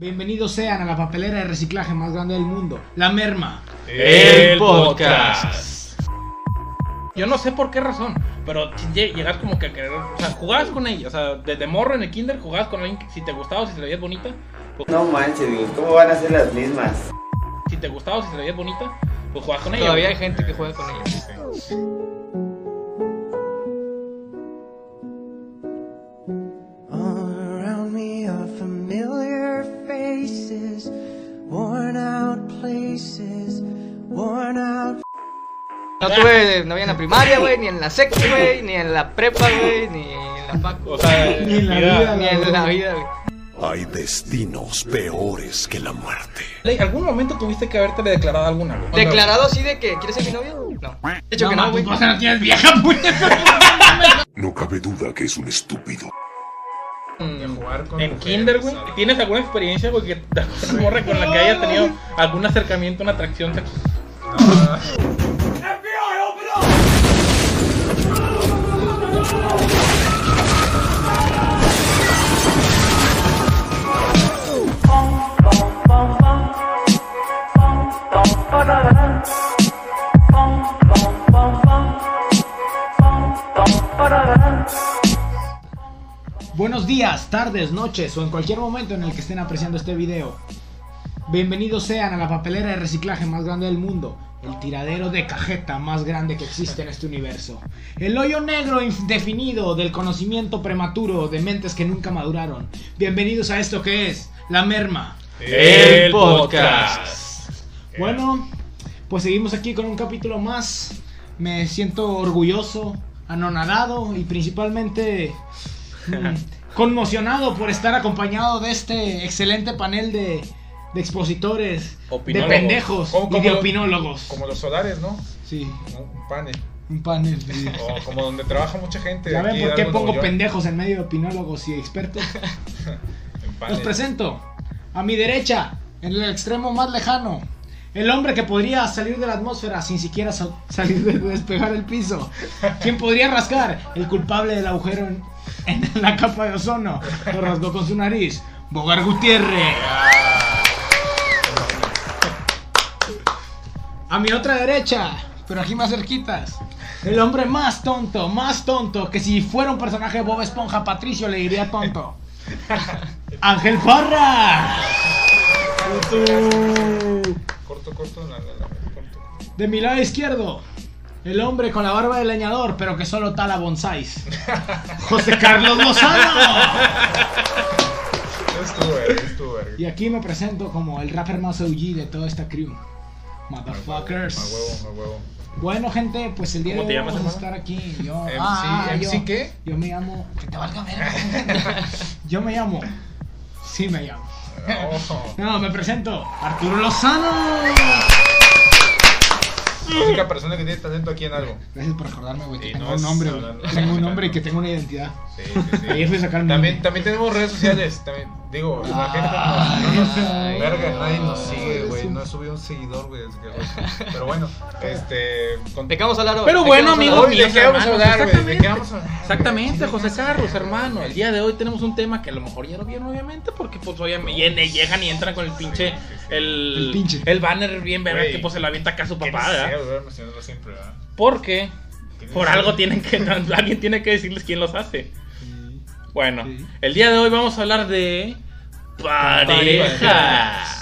Bienvenidos sean a la papelera de reciclaje más grande del mundo, La Merma. El podcast. Yo no sé por qué razón, pero llegas como que a querer, o sea, jugabas con ella, o sea, desde morro en el kinder jugabas con alguien que si te gustaba o si se la veías bonita, pues, No manches, ¿cómo van a ser las mismas? si te gustaba o si se la veías bonita, pues jugabas con ella. Todavía hay gente que juega con ellos. No tuve novia en la primaria, güey, ni en la sec, güey, ni en la prepa, güey, ni en la facu, O sea, Ni en la vida, ni en la vida, güey. Hay destinos peores que la muerte. Ley, ¿Algún momento tuviste que haberte declarado alguna? güey? ¿Declarado así de que quieres ser mi novio? No. De hecho que no, güey. pues, no tienes vieja, puñeta. No cabe duda que es un estúpido. Mm, jugar con en mujeres, kinder, güey. ¿Tienes alguna experiencia, güey, que te morra con la que hayas tenido algún acercamiento, una atracción sexual? Buenos días, tardes, noches o en cualquier momento en el que estén apreciando este video. Bienvenidos sean a la papelera de reciclaje más grande del mundo, el tiradero de cajeta más grande que existe en este universo, el hoyo negro indefinido del conocimiento prematuro de mentes que nunca maduraron. Bienvenidos a esto que es La Merma. El podcast. Bueno, pues seguimos aquí con un capítulo más. Me siento orgulloso, anonadado y principalmente conmocionado por estar acompañado de este excelente panel de, de expositores, de pendejos Como- y de opinólogos. Como los solares, ¿no? Sí, Un panel. un panel. sí. O como donde trabaja mucha gente. ¿Ya ven por qué pongo pendejos en medio de opinólogos y expertos? Los presento. A mi derecha, en el extremo más lejano, el hombre que podría salir de la atmósfera sin siquiera sa- salir de despegar el piso. ¿Quién podría rascar? El culpable del agujero en, en la capa de ozono. Lo rasgó con su nariz. Bogar Gutiérrez. A mi otra derecha, pero aquí más cerquitas. El hombre más tonto, más tonto, que si fuera un personaje de Bob Esponja, Patricio le diría tonto. Ángel Parra. Corto, corto, la, la, la, corto. De mi lado izquierdo, el hombre con la barba de leñador, pero que solo tala bonsáis. José Carlos Lozano. Estuvo, verga. Y aquí me presento como el rapper más OG de toda esta crew. A Motherfuckers. huevo, a huevo. Bueno, gente, pues el día ¿Cómo de hoy vamos a hermano? estar aquí. Yo, MC, ah, ah, ¿MC yo- qué? Yo me llamo. Que te valga verga. Yo me llamo. Sí, me llamo. No. No, me presento. Arturo Lozano. La única persona que tiene talento aquí en algo. Gracias por recordarme, güey. Sí, tengo no, un nombre, no, güey. Tengo un no, nombre y que tengo una identidad. Sí, sí, sí. Ahí fui a sacar mi también, nombre. también tenemos redes sociales. También, digo, la gente no, no nos. Ay, verga, nadie nos no, sigue, güey. No he subido un seguidor, güey. Pero bueno, este. con- ¿De qué vamos a hablar hoy? Pero ¿De qué bueno, amigos míos, qué vamos a hermanos, hablar, güey? ¿De vamos a hablar? Exactamente, José Carlos, hermano. El día de hoy tenemos un tema que a lo mejor ya lo vieron, obviamente, porque pues obviamente llegan y entran con el pinche. El, El pinche. el banner bien verga que pues se lo avienta acá a su papá, ¿verdad? Porque por algo tienen que. Alguien tiene que decirles quién los hace. Bueno, Sí. el día de hoy vamos a hablar de. Parejas.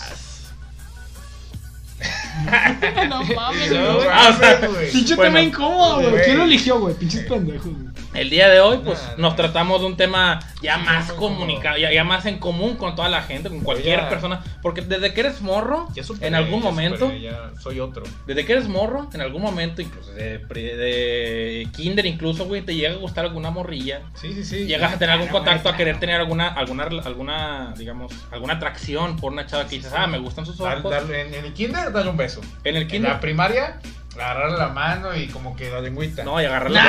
no mames, No, güey. O sea, güey. Pinche tema incómodo, güey. güey. ¿Quién lo eligió, güey? Pinches pendejos, güey. El día de hoy, pues, Nah, nos nah. tratamos de un tema ya Sí, más comunicado, ya, ya más en común con toda la gente, con cualquier ya- persona. Porque desde que eres morro, Ya superé, en algún ya momento, superé, ya soy otro. desde que eres morro, en algún momento, incluso de, de kinder, incluso, güey, te llega a gustar alguna morrilla. Sí, sí, sí. Llegas a tener algún contacto, a querer tener alguna, alguna, alguna, digamos, alguna atracción por una chava que dices, ah, me gustan sus Dar- ojos. darle- en, en el kinder, darle un beso. En el En kinder, la primaria, agarrarle la mano y como que la lengüita. no, y agarrarla.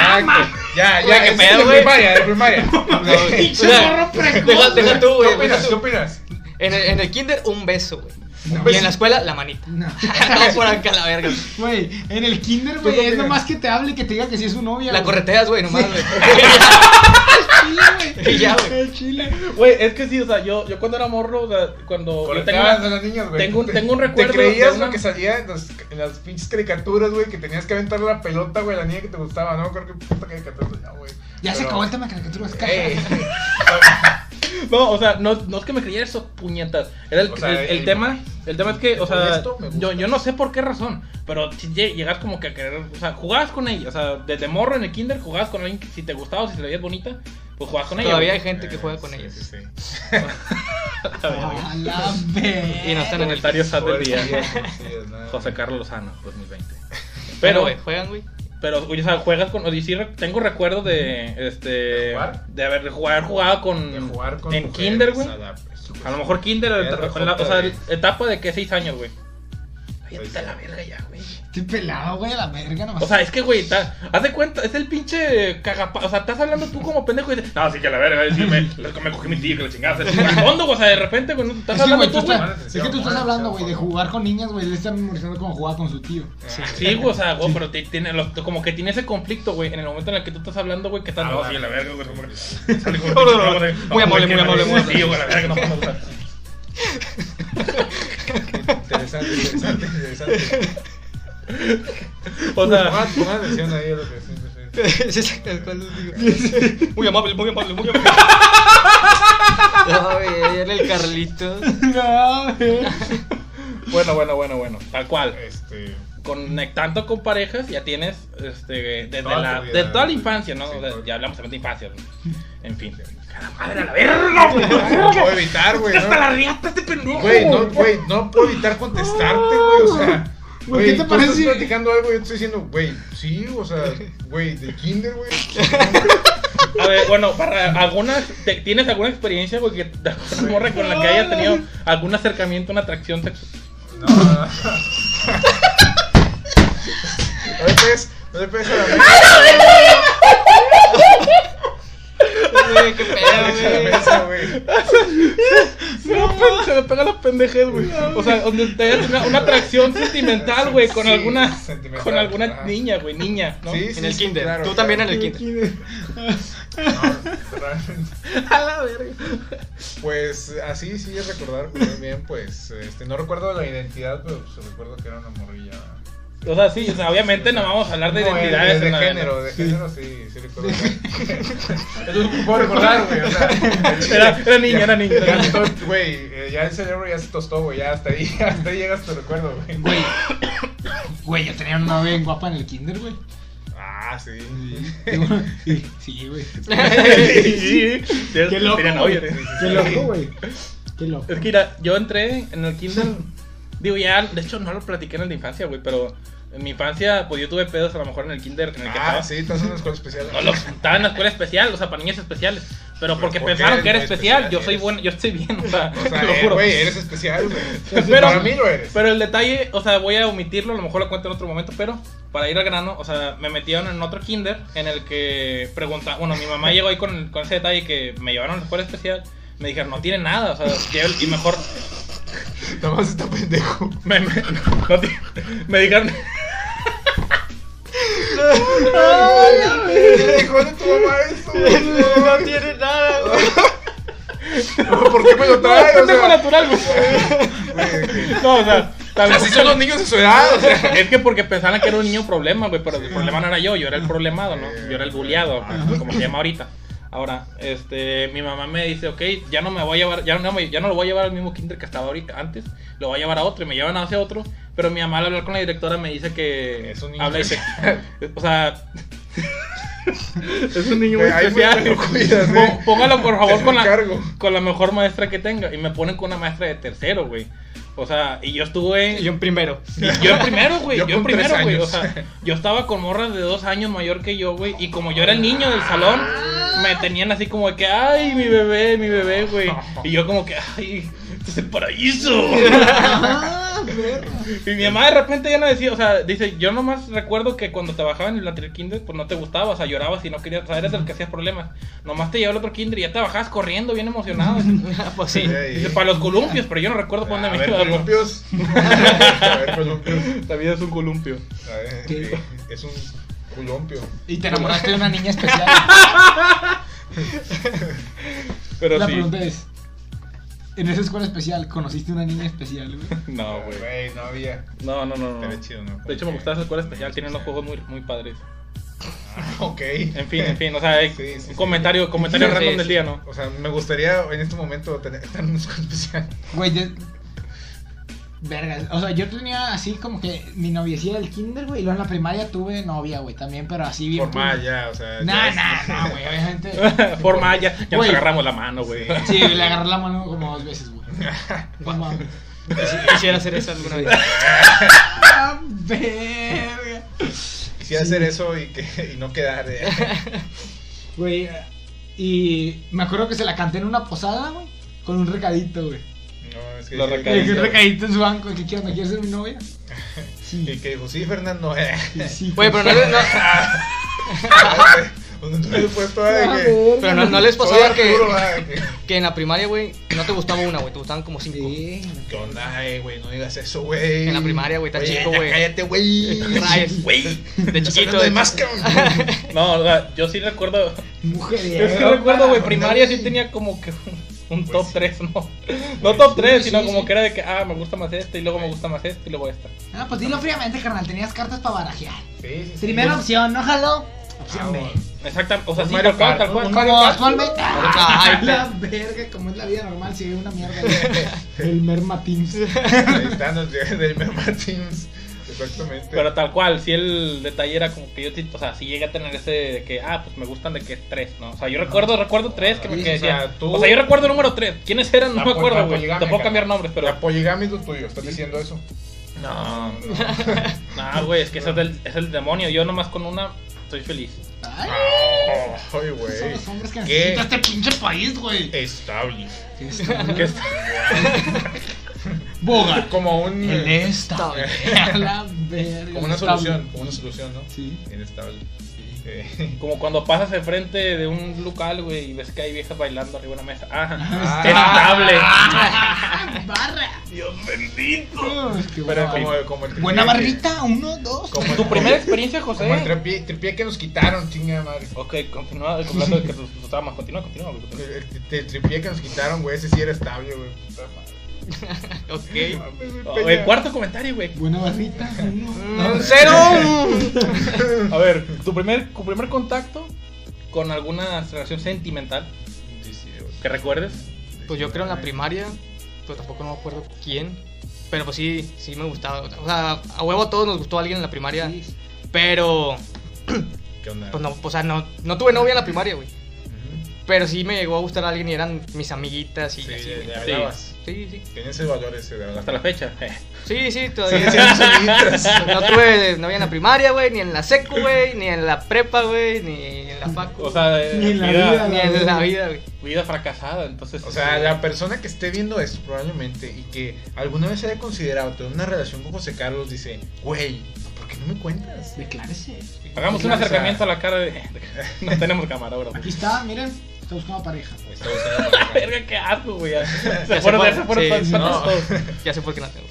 ya, ya, Güey, ya, qué es pedo, de güey. primaria, de primaria. Pinche morro precoz, Deja, tú, ¿Qué güey. opinas? ¿Qué opinas? En el, en el kinder, un beso, güey. Y en la escuela, la manita. No. No, por acá la verga. Güey, en el kinder, ¿Tú güey, es nomás que te hable y que te diga que sí es su novia. La correteas, güey, nomás, güey. Chile, güey. Chile. Güey, es que sí, o sea, yo, yo cuando era morro, o sea, cuando. Yo tengo, a las niñas, güey. tengo un- Te- tengo un recuerdo Te creías una- lo que salía en, los- en las pinches caricaturas, güey, que tenías que aventar la pelota, güey, a la niña que te gustaba, ¿no? Creo que puta caricatura ya, güey. Ya se acabó el tema de caricaturas. No, o sea, no, no es que me creyera eso, puñetas. Era el, O sea, el, el el- tema, el tema es que, o sea, Esto me gusta. yo, yo no sé por qué razón, pero si llegas como que a querer, o sea, jugabas con ella, o sea, desde morro en el kinder jugabas con alguien que si te gustaba o si se le veías bonita, pues jugabas con ella. Todavía hay gente que juega con Sí, ellas. sí, sí. A la vez. Y no están en el Comentario sad del día. José Carlos Lozano, 2020. Pero, Pero, güey, juegan, güey. Pero, o sea, juegas con, y sí re- tengo recuerdo de, este, ¿De jugar? de haber, jugar, jugado con, De jugar con en mujeres, kinder, güey. a la- A lo mejor kinder, en la- o sea, etapa de que 6 años, güey. Ay, Seis está la años. verga ya, güey. Estoy pelado, güey, a la verga nomás. O sea, es que, güey, ta- haz de cuenta, es el pinche cagapa. O sea, estás hablando tú como pendejo y dices, no, sí que la verga, sí, me, me cogí mi tío, que la chingada. Es fondo, güey, o sea, de repente, güey, no estás Es que, hablando güey, tú, tú güey. estás- es que tú estás hablando, güey, de jugar con niñas, güey. Le están memorizando como jugar con su tío. Sí, güey, o sea, güey, pero te- tiene, los- como que tiene ese conflicto, güey, en el momento en el que tú estás hablando, güey, que estás, Ah, no, vale. sí, la verga, güey. muy amable, muy amable, muy amable. Sí, güey, la verga, no mames, o sea. Interesante, interesante, interesante. O sea, Pongan pongan atención ahí a lo que sí, sí. Ese es el cual digo. Muy amable, muy amable, muy amable. No, güey, era el Carlitos. No, güey. bueno, bueno, bueno, bueno, tal cual. Este. conectando con parejas ya tienes este desde Toda la vida, de toda la infancia, ¿no? Sí, O sea, ya hablamos también de infancia, ¿no? En fin. Cada madre a la verga, güey. No puedo evitar, güey. Hasta la riata este pendejo. Güey, no, güey, no puedo evitar contestarte, güey. O sea, Güey, ¿qué te tú parece Estás platicando algo y yo te estoy diciendo, güey, sí, o sea, güey, de kinder, güey. A ver, bueno, para algunas te- ¿tienes alguna experiencia güey que de alguna morra con la que hayas tenido algún acercamiento, una atracción sexual? No, no, no. No le pegues, no le pegues a la mesa. Güey, qué No pedo, güey. mesa, güey. Se se me pega la pendejez, güey. O sea, donde te hayas una, una atracción sentimental, güey, con Sí, alguna con alguna niña, güey, niña, ¿no? Sí, sí, En el sí, kinder. claro, Tú claro. también en el kinder. No, realmente. A la verga. Pues así sí es recordar muy bien, pues este no recuerdo la identidad, pero pues recuerdo que era una morrilla. O sea, sí, o sea, obviamente no vamos a hablar de No, identidades de, género, de género sí, sí recuerdo. Eso es puedo recordar, güey, o sea, Era, era niña, ya- era estoy- güey, eh, ya el cerebro ya se tostó, güey, ya hasta ahí, hasta ahí llegas tu recuerdo, güey. Güey. Güey, yo tenía una novia bien guapa en el kinder, güey. Ah, sí. Sí, Sí, güey. Sí, sí. Qué loco, güey. Qué loco, güey. Qué loco. Es que mira, yo entré en el kinder. Digo, ya, de hecho no lo platiqué en el de infancia, güey, pero en mi infancia, pues yo tuve pedos a lo mejor en el kinder en el que Ah, estaba. sí, estás en una escuela especial. No, lo, estaba en la escuela especial, o sea, para niñas especiales. Pero Pero porque ¿por pensaron que era especial. especial? Yo soy bueno, yo estoy bien, o sea, O te sea, lo eh, juro. güey, eres especial, güey. Pero- Para mí lo eres. Pero el detalle, o sea, voy a omitirlo, a lo mejor lo cuento en otro momento, pero para ir al grano, o sea, me metieron en otro kinder en el que pregunta, bueno, mi mamá llegó ahí con, con ese detalle que me llevaron a la escuela especial, me dijeron, no tiene nada, o sea, y mejor, Nada más está pendejo. me, me, no tiene- me dijeron, Hijo de tu mamá eso. No tiene nada, güey. ¿Por qué me lo no, trae? es O pendejo sea, natural, güey. No, o sea, Así son los niños de su edad, o sea. Es que porque pensaban que era un niño problema, güey, pero el problema no era yo, yo era el problemado, ¿no? Yo era el bulleado, como se llama ahorita. Ahora, este, mi mamá me dice, ok, ya no me voy a llevar, ya no, me- ya no lo voy a llevar al mismo kinder que estaba ahorita, antes, lo voy a llevar a otro y me llevan a ese otro, pero mi mamá al hablar con la directora me dice que Es un niño habla y se- especial. o sea, es un niño muy especial. cuidas, ¿eh? Póngalo por favor con la, con la mejor maestra que tenga y me ponen con una maestra de tercero, güey. O sea, y yo estuve Y yo en primero. Yo en primero, güey. Yo Yo, en primero, güey. O sea, yo estaba con morras de dos años mayor que yo, güey. Y como yo era el niño del salón, me tenían así como de que, ay, mi bebé, mi bebé, güey. Y yo como que, ay, este es el paraíso. Ah. Y mi mamá de repente ya no decía, o sea, dice, yo nomás recuerdo que cuando te bajaban en el anterior kinder, pues no te gustaba, o sea, llorabas y no querías, o sea, eres el que hacías problemas. Nomás te llevó el otro kinder y ya te bajabas corriendo, bien emocionado. Pues sí. Sí. Dice, para los columpios, pero yo no recuerdo por A dónde me ver, iba. columpios. A ver, columpios. La vida es un columpio. A ver, ¿Qué? es un columpio. Y te enamoraste de una niña especial. Pero La sí. pregunta es: ¿en esa escuela especial conociste una niña especial, güey? No, güey. Güey, no había. No, no, no. no. Chido, ¿no? De hecho, me gustaba esa escuela especial, tienen unos juegos muy, muy padres. Ok. En fin, en fin, o sea, hay Sí, sí, comentario, comentario Sí, random sí. del día, ¿no? O sea, me gustaría en este momento tener, estar en una escuela especial. Güey. Vergas, o sea, yo tenía así como que mi noviecilla del kinder, güey, y luego en la primaria tuve novia, güey, también, pero así bien... Formal ya, o sea. Nah, nah, nah, güey, obviamente... Forma, ya, ya nos agarramos la mano, güey. Sí, le agarré la mano como dos veces, güey. Quisiera hacer eso alguna vez. Ah, verga. Quisiera hacer eso y, que, y no quedar. eh. Güey, eh, y me acuerdo que se la canté en una posada, güey, con un recadito, güey. No, es que. Lo un recadito en su banco, que quiero, ¿me quieres ser mi novia? Y Sí, que dijo, sí, Fernando. Eh. sí, sí. Güey, pero no, le- no. Ah, verga. pero no, no les pasaba que, Arturo, ah, que- que en la primaria, güey, no te gustaba una, güey, te gustaban como cinco. Sí. ¿Qué onda, eh, güey? No digas eso, güey. En la primaria, güey, Oye, chico, güey. Cállate, güey. Güey. De chiquito. de más. No, o sea, yo sí recuerdo. Mujer, Yo sí recuerdo, güey, primaria sí tenía como que un, un Pues top sí. 3, ¿no? No top 3, sí, sino sí, como sí. que era de que, ah, me gusta más este, y luego me gusta más este, y luego esta. Ah, pues dilo fríamente, carnal, tenías cartas para barajear. Sí, sí, sí. Primera opción, ¿no jaló? Opción Ah, B. bueno. Exactamente, o sea, sí, Mario Kart, tal cual. Como actualmente. Ay, la verga, como es la vida normal, si hay una mierda. El Merma Teams. Ahí están los de- del Merma Teams. Exactamente. Pero tal cual, si el detalle era como que yo, sí- o sea, si llegué a tener ese de que, ah, pues me gustan de que es 3, ¿no? O sea, yo recuerdo, recuerdo 3 que me que o sea, decían. tú- O sea, yo recuerdo el número 3. ¿Quiénes eran? No La me acuerdo, güey. Te puedo cambiar nombres, pero. La poligamia es lo tuyo, ¿estás diciendo eso? No, no, güey, es que eso es, del, es el demonio. Yo nomás con una estoy feliz. Ay, Ay, son güey. los hombres que ¿Qué? necesita este pinche país, güey. Estable. Que está- Boga. Como un. En esta, güey. A la verga. Como una estable. solución, como una solución, ¿no? Sí. Inestable. Eh, Como cuando pasas enfrente de un local, güey, y ves que hay viejas bailando arriba de una mesa. Ah, Ah. estable. Barra. Dios bendito. Oh, es que Pero como, como el Buena barrita, uno, dos. Como ¿Tu primera experiencia, José? Como el tripié, tripié que nos quitaron, chinga madre. Ok, continúa hablando de que traumas. Continúa, continúa. güey. El, el- el tripié que nos quitaron, güey, ese sí era estable, güey. Ok. Oh, Peña. el cuarto comentario, güey. Buena barrita. Mm, ¡Cero! A ver, tu primer, tu primer contacto con alguna relación sentimental Sí, sí, güey. que recuerdes. Pues yo creo en la primaria, pero tampoco no me acuerdo quién. Pero pues sí, sí me gustaba. O sea, a huevo a todos nos gustó alguien en la primaria. Sí. Pero, ¿Qué onda? pues no, o sea, no, no tuve novia en la primaria, güey. Pero sí me llegó a gustar alguien y eran mis amiguitas y Sí, así, le, hablabas. Sí, sí. Ese valor ese de. Hasta la fecha. Sí, sí, todavía. sí, sí, amiguitas. No tuve novia en la primaria, güey, ni en la secu, güey, ni en la prepa, güey, ni en la facu. O sea, eh, Ni en la vida, vida, ni en la vida, güey. vida fracasada. Entonces, O sea, sí. la persona que esté viendo esto probablemente y que alguna vez haya considerado tener una relación con José Carlos dice, güey, ¿por qué no me cuentas? Declárese. hagamos un acercamiento a la cara de. No tenemos cámara, bro. Aquí está, miren. Está buscando pareja. Me está buscando pareja. Verga, qué asco, güey. ya. Se se fueron, se fueron Sí, no. Ya sé por qué no tengo.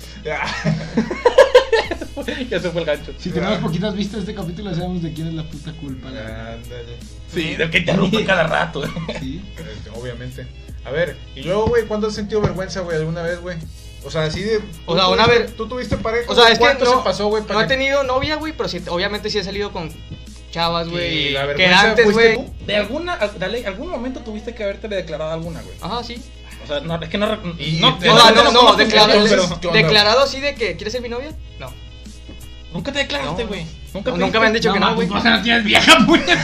Ya se fue el gancho. Si tenemos poquitas vistas de este capítulo, sabemos de quién es la puta culpa. la. Sí, del que interrumpe cada rato. Sí. Este, Obviamente. A ver, y luego, güey, ¿cuándo has sentido vergüenza, güey, alguna vez, güey? O sea, así de. O sea, ¿tú una vez- ¿Tú tuviste pareja? O sea, es que ¿Cuánto no, se pasó, güey? no he tenido novia, güey, pero sí, obviamente sí he salido con chavas, güey. ¿Y y la Que antes, güey. De alguna, dale, algún momento tuviste que haberte declarado alguna, güey. Ajá, sí. O sea, no, es que no. Y- no, no, no, no, no, no, no, declarado, pero- declarado así de que ¿quieres ser mi novia? No. Nunca te declaraste, No. güey. Nunca, Nunca, me han dicho que no, güey. pues, no tienes vieja, puñeta.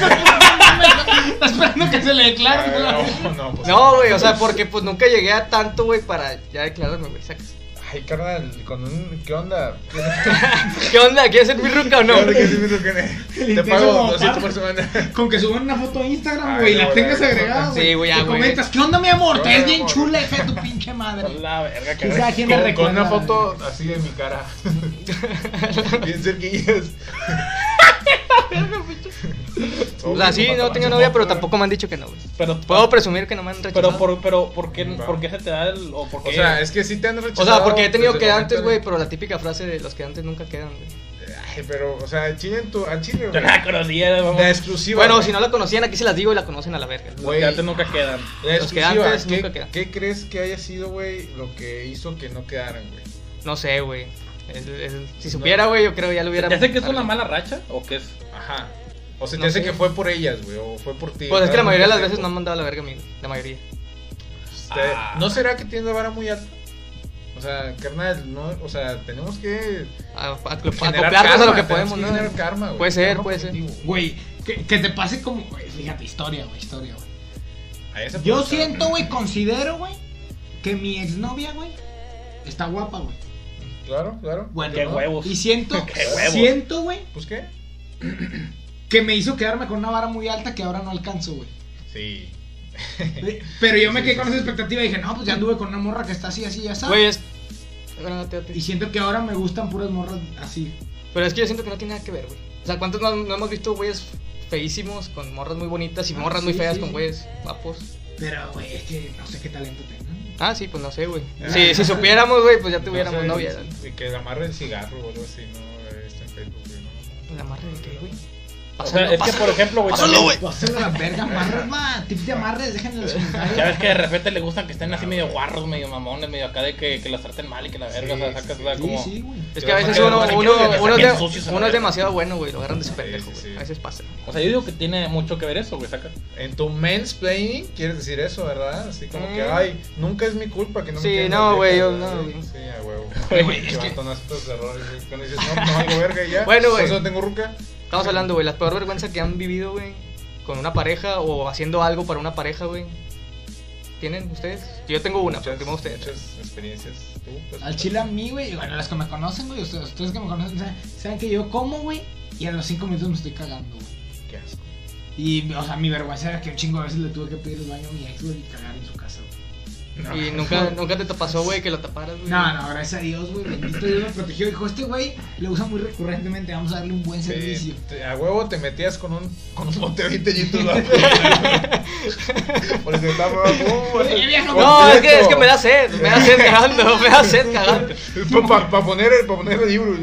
Está esperando que se le declare. ¿no? no, no, pues, No, güey, o sea, porque pues nunca llegué a tanto, güey, para ya declararme, güey, sacas. Ay, carnal, con un. ¿Qué onda? ¿Qué onda? ¿Quieres ser mi ruca o no? Te pago como 200 par- por semana. Con que suban una foto a Instagram, güey, y la tengas agregada, güey. Sí, güey, ya, güey. comentas, ¿qué onda, mi amor? ¿Qué Te ves bien chula, hija de tu pinche madre. La verga, que ¿quién me Con, una foto así de mi cara. Bien cerquillas. O sea, sí, no tengo novia, pero tampoco me han dicho que no, güey. Pero, Puedo presumir que no me han rechazado. pero, por, pero, ¿por qué. ¿por qué se te da el. O, por qué? O sea, es que sí te han O rechazado. sea, porque he tenido desde que el antes, momento güey, pero la típica frase de los que antes nunca quedan, güey. Ay, pero, o sea, chile en tu. A chile, Yo güey. no la conocía, vamos. La exclusiva. Bueno, güey. si no la conocían, aquí se las digo y la conocen a la verga. Los güey. que antes nunca quedan. La los que exclusiva, antes ¿qué, nunca quedan. ¿Qué crees que haya sido, güey, lo que hizo que no quedaran, güey? No sé, güey. Es- es- si supiera, güey, yo creo ya lo hubiera. ¿Ya sé que es una mala racha? ¿O qué es? Ajá. O sea, No te hace sé. que fue por ellas, güey, o fue por ti. Pues es que la mayoría de las veces no han mandado a la verga a mí. La mayoría. Este, Ah. ¿No será que tiene la vara muy alta? O sea, carnal, no, o sea, tenemos que acoplarnos a lo que podemos, que ¿no? generar karma, güey. Puede ser, Karma puede ser. Güey, que, que te pase como, güey, fíjate, historia, güey, historia, güey. Yo siento, güey, considero, güey, que mi exnovia, güey, está guapa, güey. Claro, claro. Bueno, Qué ¿no? huevos. Y siento, Qué huevos. siento, güey, Pues qué? que me hizo quedarme con una vara muy alta que ahora no alcanzo, güey. Sí. Pero yo me quedé sí, con sí. esa expectativa y dije, no, pues ya anduve con una morra que está así, así, ya Güey, sabes. es. Bueno, date, date. Y siento que ahora me gustan puras morras así. Pero es que yo siento que no tiene nada que ver, güey. O sea, ¿cuántos no, no hemos visto güeyes feísimos con morras muy bonitas y Ah, morras muy feas sí, con güeyes guapos? Pero, güey, es que no sé qué talento tengan. Ah, sí, pues no sé, güey. Ah. Si, si supiéramos, güey, pues ya tuviéramos No sé, novia. Y que le amarre el cigarro o algo así, ¿no? Está en Facebook, güey, ¿no? ¿La amarre de qué, güey? O sea, es que por ejemplo, güey, Pásalo, güey. Pásale la verga. Tips de amarres, déjenlo en los comentarios. Ya ves que de repente le gustan que estén así medio guarros, medio mamones, medio acá de que, que los traten mal y que la verga, Sí, o sea, sacas, o sea, Sí, como... sí, güey. Es que a veces uno, es, uno demasiado bueno, güey. Lo agarran de su pendejo, güey. sí. A veces pasa. O sea, yo digo que tiene mucho que ver eso, güey, saca. En tu mansplaining quieres decir eso, ¿verdad? Así como que, Mm. ay, nunca es mi culpa que no me Sí, no, las güey, yo no, Sí, a huevo. Güey, es Que errores. Cuando dices, no, no hago verga y ya. Bueno, güey. Por eso no tengo ruca. Estamos hablando, güey, la peor vergüenza que han vivido, güey, con una pareja o haciendo algo para una pareja, güey. ¿Tienen ustedes? Yo tengo una, pero Muchas, primero ustedes. muchas experiencias. Tú, pues, Al chile a mí, güey, bueno, las que me conocen, güey, ustedes, ustedes que me conocen, saben, saben que yo como, güey, y a los cinco minutos me estoy cagando, güey. Qué asco. Y, o sea, mi vergüenza era que un chingo de veces le tuve que pedir el baño a mi ex, güey, y cagar en su casa, güey. Y nunca, nunca te pasó, güey, que lo taparas, güey. No, no, gracias a Dios, güey, bendito Dios me protegió. Dijo, este güey lo usa muy recurrentemente, vamos a darle un buen servicio. Sí, te- a huevo te metías con un, con un bote de 20 litros. ¿no? Por eso viejo, No, es que, es que me da sed, me da sed cagando, me da sed cagando. Para poner, el- pa poner el libro.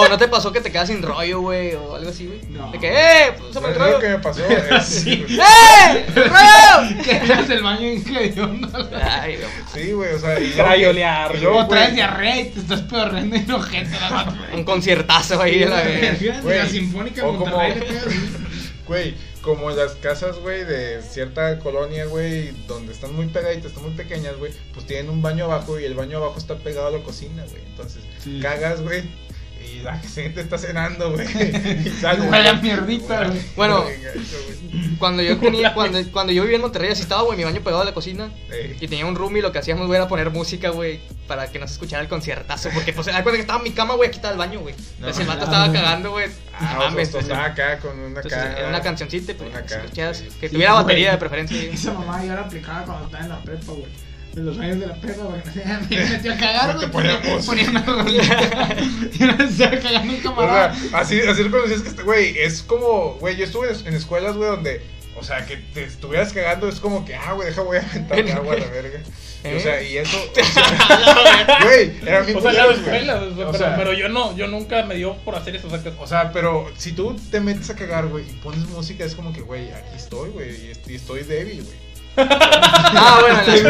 ¿No? O no te pasó que te quedas sin rollo, güey, o algo así, güey. No. De que, ¡eh! Pásame el Es lo rollo. que me pasó. es- Sí. ¡Eh! ¡Rollo! que eres el baño hediondo. Ay, no. Sí, güey, o sea. y Crayolear, y luego, traes güey, diarrea y te estás pedorreando en ojete la Un conciertazo ahí de la. Güey, La Sinfónica o de como- Monterrey. Güey, como las casas, güey, de cierta colonia, güey, donde están muy pegaditas, están muy pequeñas, güey, pues tienen un baño abajo y el baño abajo está pegado a la cocina, güey. Entonces, Sí. cagas, güey, y la gente está cenando, güey. Huele a mierdita, güey. Bueno. Cuando yo tenía, cuando, cuando yo vivía en Monterrey así estaba, güey, mi baño pegado a la cocina. Y tenía un roomie y lo que hacíamos, güey, era poner música, güey, para que no se escuchara el conciertazo. Porque, pues, que estaba en mi cama, güey, aquí estaba el baño, güey. Entonces el vato ah, estaba güey. cagando, güey. Ah, No o mames, sea, estaba acá con una Entonces, acá. era una cancioncita, pues, Una que sí. tuviera batería de preferencia. Esa mamá yo la aplicaba cuando estaba en la prepa, güey. En los años de la prepa, güey. Me metió a cagar, No te güey. poníamos. Ponía una rolita. Y me estaba cagando un O sea, camarada. así, así lo conocías que, este- güey, es como, güey, yo estuve en escuelas, güey, donde, o sea, que te estuvieras cagando, es como que, ah, güey, deja, voy a aventar agua a la verga. O sea, y eso, o sea, güey, era mi O sea, güey. pero, O sea, pero yo no, yo nunca me dio por hacer eso, o sea, que- O sea, pero si tú te metes a cagar, güey, y pones música, es como que, güey, aquí estoy, güey, y estoy débil, güey. Ah, bueno, en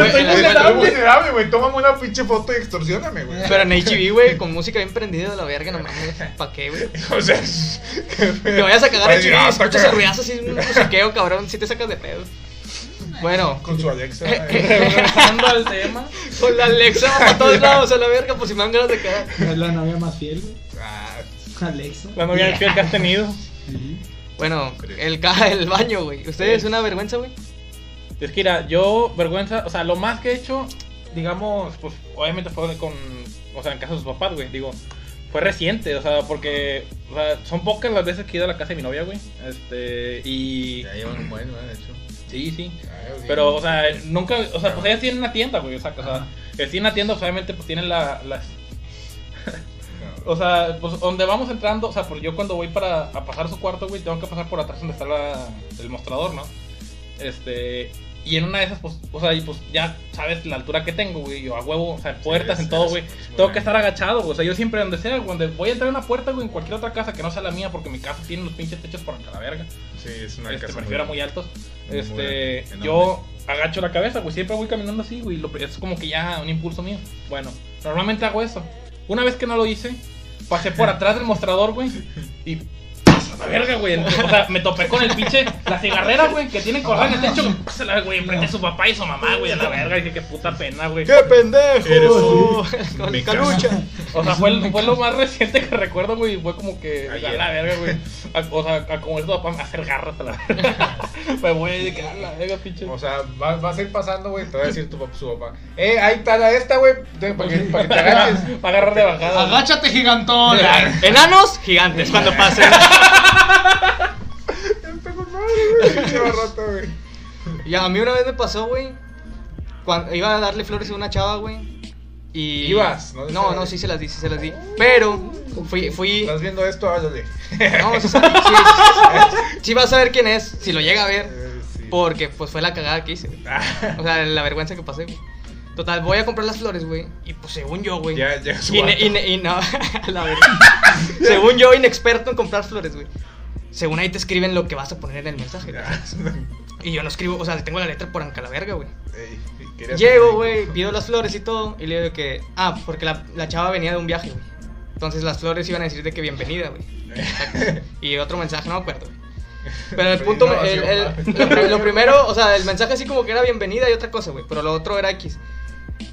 la Estoy vulnerable, güey, tómame una pinche foto y extorsioname, güey. Pero en HB, güey, con música bien prendida de la verga, no mames. ¿Pa' qué, güey? O sea, Te vayas a cagar HB escuchas el ruidazo así, un musiqueo, cabrón, si te sacas de pedo. Bueno, Con su Alexa. eh. regresando al tema, con la Alexa para todos lados a la verga, pues si me dan ganas de cagar. Es la novia más fiel, güey. Ah, Alexa. la novia fiel que has tenido. Bueno, el, el baño, güey. ¿Ustedes una vergüenza, güey? Es que mira, yo, vergüenza, o sea, lo más que he hecho digamos, pues obviamente fue con, o sea, en casa de sus papás, güey. Digo, fue reciente, o sea, porque, o sea, son pocas las veces que he ido a la casa de mi novia, güey. Este, y... Ya llevan un buen. De hecho. Sí, sí. Ah. Pero, o sea, nunca, o sea, pues ellas tienen una tienda, güey, o sea, o sea, ellas tienen una tienda, pues, obviamente, pues tienen la, las, o sea, pues donde vamos entrando, o sea, porque yo cuando voy para a pasar su cuarto, güey, tengo que pasar por atrás donde está la, el mostrador, ¿no? Este, y en una de esas, pues, o sea, y pues ya sabes la altura que tengo, güey, yo a huevo, o sea, puertas, es- en todo, güey, tengo que estar agachado, güey, o sea, yo siempre donde sea, donde voy a entrar a una puerta, güey, en cualquier otra casa que no sea la mía, porque mi casa tiene los pinches techos por acá la verga. Sí, es una Este, casa prefiero muy altos. muy Este, enorme. yo agacho la cabeza, güey. Siempre voy caminando así, güey. Es como que ya un impulso mío. Bueno, normalmente hago eso. Una vez que no lo hice, pasé por atrás del mostrador, güey. Y. A la verga, güey. O sea, me topé con el pinche. La cigarrera, güey, que tiene colgada en el techo. Pásala, güey, enfrente de su papá y su mamá, güey. A la verga. Dije, qué puta pena, güey. ¡Qué pendejo! Eres un- Con mi calucha. O sea, fue, lo más reciente que recuerdo, güey. Fue como que. Ayer. A la verga, güey. A- O sea, a como esto papá me hacer garras a la verga. Me voy de que a la verga, pinche. O sea, va- vas a ir pasando, güey, te va a decir tu pap- su papá. Eh, ahí está la esta, güey, para que, para que te agaches. Para agarrar de bajada. Agáchate, gigantón. Enanos gigantes cuando pasen. Empezó madre, güey, pinche barrote, güey. Y a mí una vez me pasó, güey. Cuando iba a darle flores a una chava, güey. Y. ¿Ibas? ¿No No, no, sí se las di, sí se las di. Pero fui. fui ¿Estás viendo esto? Háblale. no, sí, sí, sí, sí vas a ver quién es, si lo llega a ver. Eh. Porque pues fue la cagada que hice, güey. O sea, la vergüenza que pasé, güey. Total, voy a comprar las flores, güey. Y pues según yo, güey. Ya, ya su Y, y no, la verdad. según yo, inexperto en comprar flores, güey. Según ahí te escriben lo que vas a poner en el mensaje. Y yo no escribo, o sea, tengo la letra por anca la verga, güey. Llego, güey, pido las flores y todo. Y le digo que. Ah, porque la, la chava venía de un viaje, güey. Entonces las flores iban a decir de que bienvenida, güey. Y otro mensaje, no me acuerdo, güey. Pero el punto, el- el- pri- lo primero, o sea, el mensaje así como que era bienvenida y otra cosa, güey. Pero lo otro era X.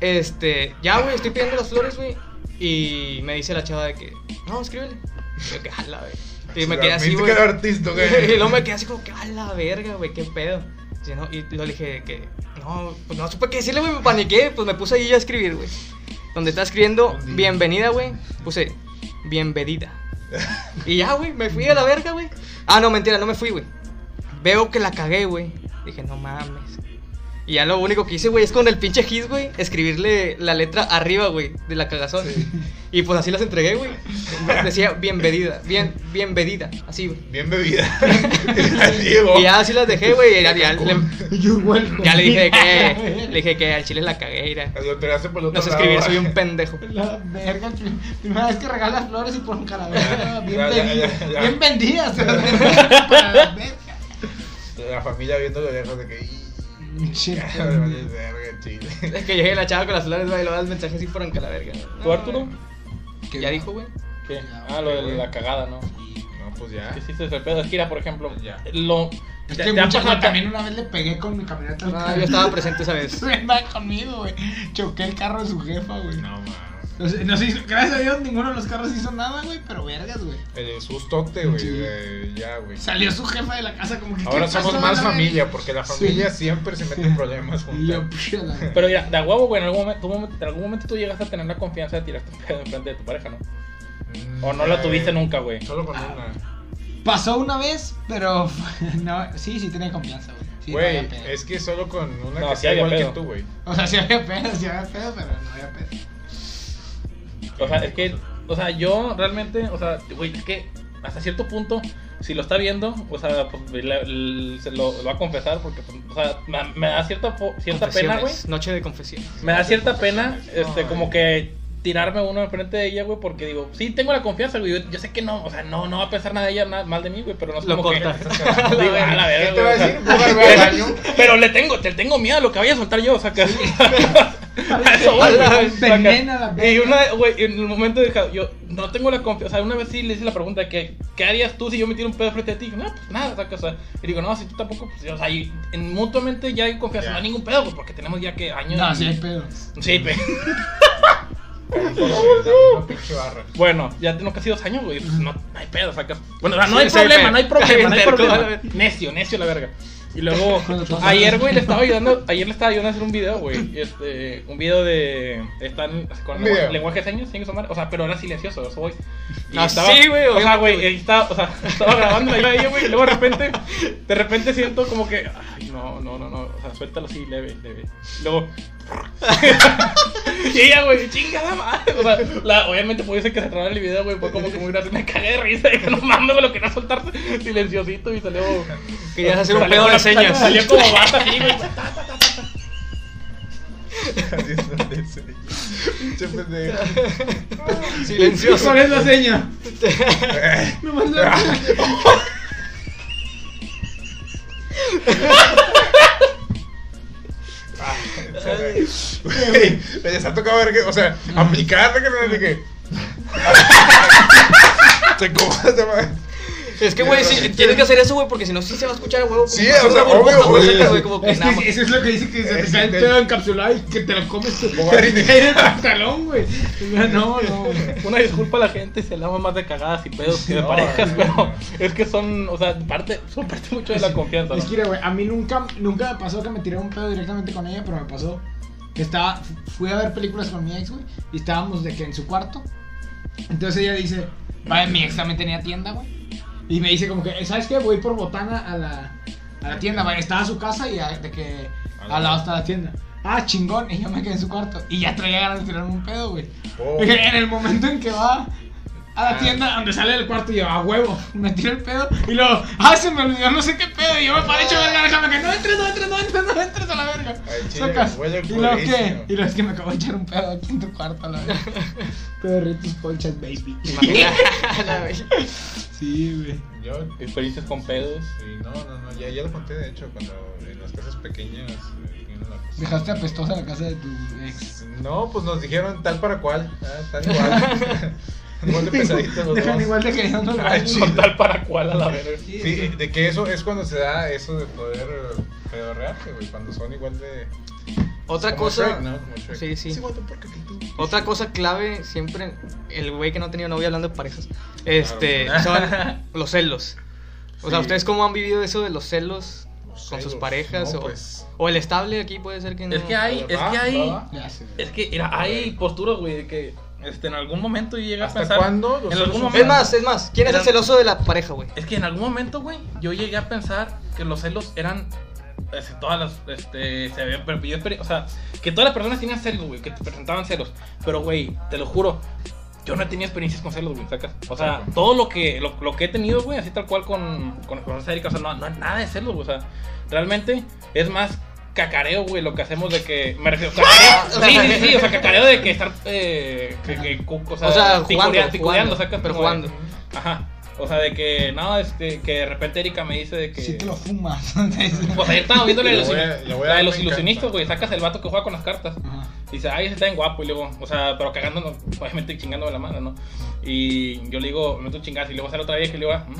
Este, ya, güey, estoy pidiendo las flores, güey. Y me dice la chava de que, no, escríbele. Y yo que, jala, güey. Y me quedé así, güey. artista. Y luego me quedé así como que, a la verga, güey, qué pedo. Sí, ¿no? Y luego le dije que, no, pues no supe qué decirle, güey, me paniqué. Pues me puse ahí a escribir, güey. Donde está escribiendo bienvenida, güey, puse bienvenida. Y ya, güey, me fui a la verga, güey. Ah, no, mentira, no me fui, güey. Veo que la cagué, güey. Dije, no mames. Y ya lo único que hice, güey, es con el pinche his, güey, escribirle la letra arriba, güey, de la cagazón. Y pues así las entregué, güey. Decía bienvenida, bien, bienvenida, así, güey. Bien bebida. Así. Y ya así las dejé, güey. Ya, ya le, ya le dije que, le dije que al chile la cagué, era. No sé soy un pendejo. La verga, prim- primera vez que regalas flores y por un calavera. Bien, ya. bien para la verga. La familia viéndolo lejos de que. Es que llegué la chava con las flores, güey, y luego das mensajes así por anca la verga. ¿Tú, Arturo? Ya dijo, güey. ¿Qué? Ah, lo de la cagada, ¿no? No, pues ya. Que hiciste ese pedo. Gira, por ejemplo. Ya. Lo. Es que mucha pasado- también una vez le pegué con mi camioneta. Ah, carro. yo estaba presente esa vez. Andaba conmigo, güey. Choqué el carro de su jefa, güey. No, mames. No sé, no se hizo- gracias a Dios ninguno de los carros hizo nada, güey, pero vergas, güey. El sustote, güey. Sí. Ya, güey. Salió su jefa de la casa como que. ¿qué Ahora pasó, somos más familia, porque la Sí. familia siempre se mete en problemas juntas. la- Pero mira, de a huevo, güey, en algún momento, tu momento- en algún momento tú llegas a tener la confianza de tirarte un pedo enfrente de tu pareja, ¿no? Mm, O no la eh, tuviste nunca, güey. Solo con una. Pasó una vez, pero no, sí, sí tenía confianza, güey. Sí, no Güey, es que solo con una No, que sí sea igual pedo. que tú, güey. O sea, sí había pedo, sí había pedo, pero no había pedo. O sea, es que, o sea, yo realmente, o sea, güey, es que hasta cierto punto, si lo está viendo, o sea, pues le- le- se lo, lo va a confesar porque, pues, o sea, me, me da cierta, cierta pena, güey. Noche de confesiones. Me da cierta pena, este, Ay. como que tirarme uno enfrente de ella, güey, porque digo, sí, tengo la confianza, güey, yo, yo sé que no, o sea, no, no va a pensar nada de ella nada mal de mí, güey, pero no es Lo como que... Digo, a la verga, ¿Qué te va a decir? Pero le tengo, te tengo miedo a lo que vaya a soltar yo, o sea, que... Eso güey. envenena la Y una, güey, en el momento de yo no tengo la confianza, o sea, una vez sí le hice la pregunta de que, ¿qué harías tú si yo me tiro un pedo frente a ti? Y, no, pues nada, que, o sea, y digo, no, si tú tampoco, pues, o sea, y en, mutuamente ya hay confianza, no hay ningún pedo, güey, porque tenemos ya que años. No, y- sí hay pedo. Sí, pe- Una pinche barra. Bueno, ya tengo casi dos años, güey, pues no, no hay pedo, que- bueno, no hay problema, pedo. no hay problema, no hay. Necio, necio la verga. Y luego, ayer, güey, le estaba ayudando, ayer le estaba ayudando a hacer un video, güey. Este, un video de. Están con video. lenguaje de señas, ¿sí? O sea, pero era silencioso, eso, güey. Y Ah, estaba- sí, güey, O sea, güey, güey. ahí estaba, o sea, estaba grabando yo, güey, y luego de repente, de repente siento como que, ay, no, no, no, no, o sea, suéltalo así, leve, leve. Luego, y ella, güey, chingada madre. O sea, la, obviamente puede ser que se trabara el video, güey, fue como que muy grande, me cagué de risa, dije, no mames, me lo quería soltar silenciosito y salió. Querías hacer un salió pedo de señas. Salió como bata así, güey. Silencioso. ¿Cuál es la seña? Me mandó seña. Güey, les ha tocado ver que, o sea, aplicarle que no que. Se llama. Es que, güey, sí, tienes que hacer eso, güey, porque si no, sí se va a escuchar a huevo. como Sí, o sea, obvio, güey. saca, como que Es que eso es lo que dice que se te cae pedo encapsulado y que te lo comes te cae en el pantalón, güey. No, no. Una disculpa a la gente si hablamos más de cagadas y pedos que de parejas, pero es que son, o sea, parte, son parte mucho de la confianza. Es que, güey, a mí nunca, nunca me pasó que me tiré un pedo directamente con ella, pero me pasó que estaba, fui a ver películas con mi ex, güey, y estábamos de que en su cuarto. Entonces ella dice, vaya, mi ex también tenía tienda, güey. Y me dice como que, ¿sabes qué? Voy por botana a la, a la tienda, estaba su casa y a- de que al lado está la tienda. Ah, chingón, y yo me quedé en su cuarto. Y ya traía ganas de tirarme un pedo, güey. Oh. En el momento en que va a la tienda donde sale del cuarto y yo, a huevo, me tiro el pedo y luego, ah, se me olvidó no sé qué pedo y yo me paré hecho verga, déjame que no entres, no entres, no entres, no entres a la verga. Ay, chile, Sacas. huele Y luego qué, y luego es que me acabo de echar un pedo aquí en tu cuarto a la verga. Perritos ponchas, baby. Sí, güey. Yo, Experiencias con pedos. sí, no, no, no, ya, ya lo conté, de hecho, cuando en las casas pequeñas. eh. Dejaste apestosa la casa de tu ex. No, pues nos dijeron tal para cual. Ah, tal igual. Igual de pesaditos los Dejan dos. igual de queriendo sí. Con tal para cual a la verga. Sí, de que eso es cuando se da eso de poder eh, pedorrearse, güey. Cuando son igual de. Otra como cosa. Shrek, ¿no? Como. Sí, sí. Otra cosa clave, siempre, el güey que no ha tenido novia hablando de parejas, este, son los celos. O sea, Sí. ¿ustedes cómo han vivido eso de los celos con sus parejas? no, o, pues. o el estable aquí puede ser que no. Es que hay, es que hay, es que mira, hay posturas, güey, de que este, en algún momento yo llegué a ¿Hasta pensar. cuándo los En celos algún son momento. Es más, es más, ¿quién es el Eran- celoso de la pareja, güey? Es que en algún momento, güey, yo llegué a pensar que los celos eran. este, todas las. Este, se habían, pero yo esperé- o sea, que todas las personas tenían celos, güey, que te presentaban celos. Pero, güey, te lo juro, yo no he tenido experiencias con celos, güey, sacas. O sea, todo lo que, lo, lo que he tenido, güey, así tal cual con, con, con Erika, o sea, no, no hay nada de celos, güey, o sea, realmente es más cacareo, güey, lo que hacemos de que. Me refiero, cacareo. Sí, sí, sí, o sea, cacareo de que estar. Eh, que, o sea, O sea, jugando, pero de- jugando. Ajá. O sea, de que, no, este, que de repente Erika me dice de que. Sí te lo fumas. Pues ayer estaba viendo la de los, voy a- le voy a la de los ilusionistas, güey. Sacas el vato que juega con las cartas. Ajá. Dice, ay, ese está bien guapo. Y luego, o sea, pero cagándonos, obviamente chingándome la mano, ¿no? Y yo le digo, me meto un chingazo. Y luego sale otra vez que le digo, "Mm,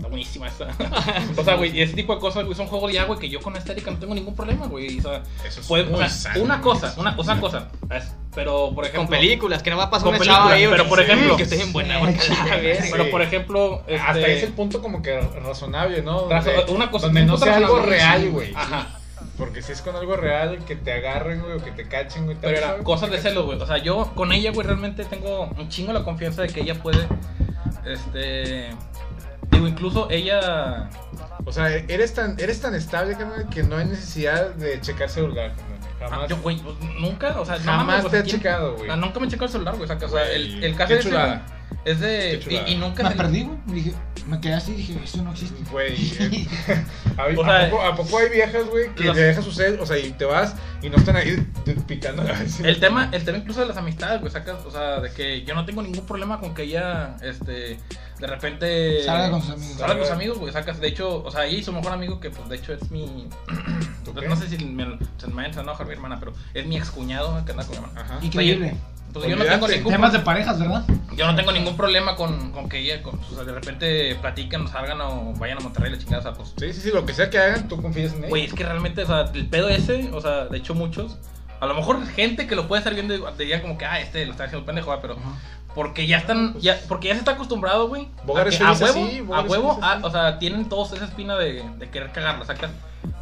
está buenísima esta. o sea, güey, y ese tipo de cosas, güey, son juegos ya, güey, que yo con esta Erika no tengo ningún problema, güey. O sea, Eso es muy o sea, sano. una cosa, una, o sea, cosa. ¿ves? Pero, por ejemplo. Con películas, que no va a pasar Con una películas, ahí, pero por ejemplo- que esté bien buena. Pero, por ejemplo. Hasta este, ese punto como que razonable, ¿no? razo- Donde- una cosa Donde no sea algo real, sí. güey. Ajá. Porque si es con algo real, que te agarren, güey, o que te cachen, güey. Pero era cosas de celos, güey. O sea, yo con ella, güey, realmente tengo un chingo la confianza de que ella puede. Este. Digo, incluso ella. O sea, eres tan, eres tan estable, carnal, que no hay necesidad de checar celular, carnal. Ah, Jamás. yo, güey, pues, nunca, o sea, no Jamás güey, te ha ¿quién- checado, güey. Ah, nunca me he checado el celular, güey. O sea, el, el caso de es de. Y, y nunca. Me perdí, güey. Dije, me quedé así y dije, eso no existe. Güey, eh, ¿a, O a sea, poco, a poco hay viejas, güey, que los- te dejan su cel, o sea, y te vas y no están ahí picando la vez. El tema, el tema incluso de las amistades, güey, sacas, o sea, de que yo no tengo ningún problema con que ella, este, de repente... Salga con sus amigos. Salga con sus amigos, güey, sacas, de hecho, o sea, ella y su mejor amigo, que pues de hecho es mi... No sé si me, se me vayan a enojar mi hermana, pero es mi excuñado que anda con mi hermana. Ajá. Increíble. Pues yo no tengo ningún Temas de parejas, ¿verdad? yo no tengo ningún problema con, con que ella, con, o sea, de repente platiquen, salgan o vayan a Monterrey la chingada, o sea, pues Sí, sí, sí, lo que sea que hagan, tú confías en ellos. Güey, es que realmente, o sea, el pedo ese, o sea, de hecho muchos, a lo mejor gente que lo puede estar viendo te dirían como que, ah, este lo está haciendo pendejo, pero porque ya están, ya, porque ya se está acostumbrado, güey, Bogar a, que a huevo, así, a huevo, a- o sea, tienen todos esa espina de, de querer cagarla, sacas.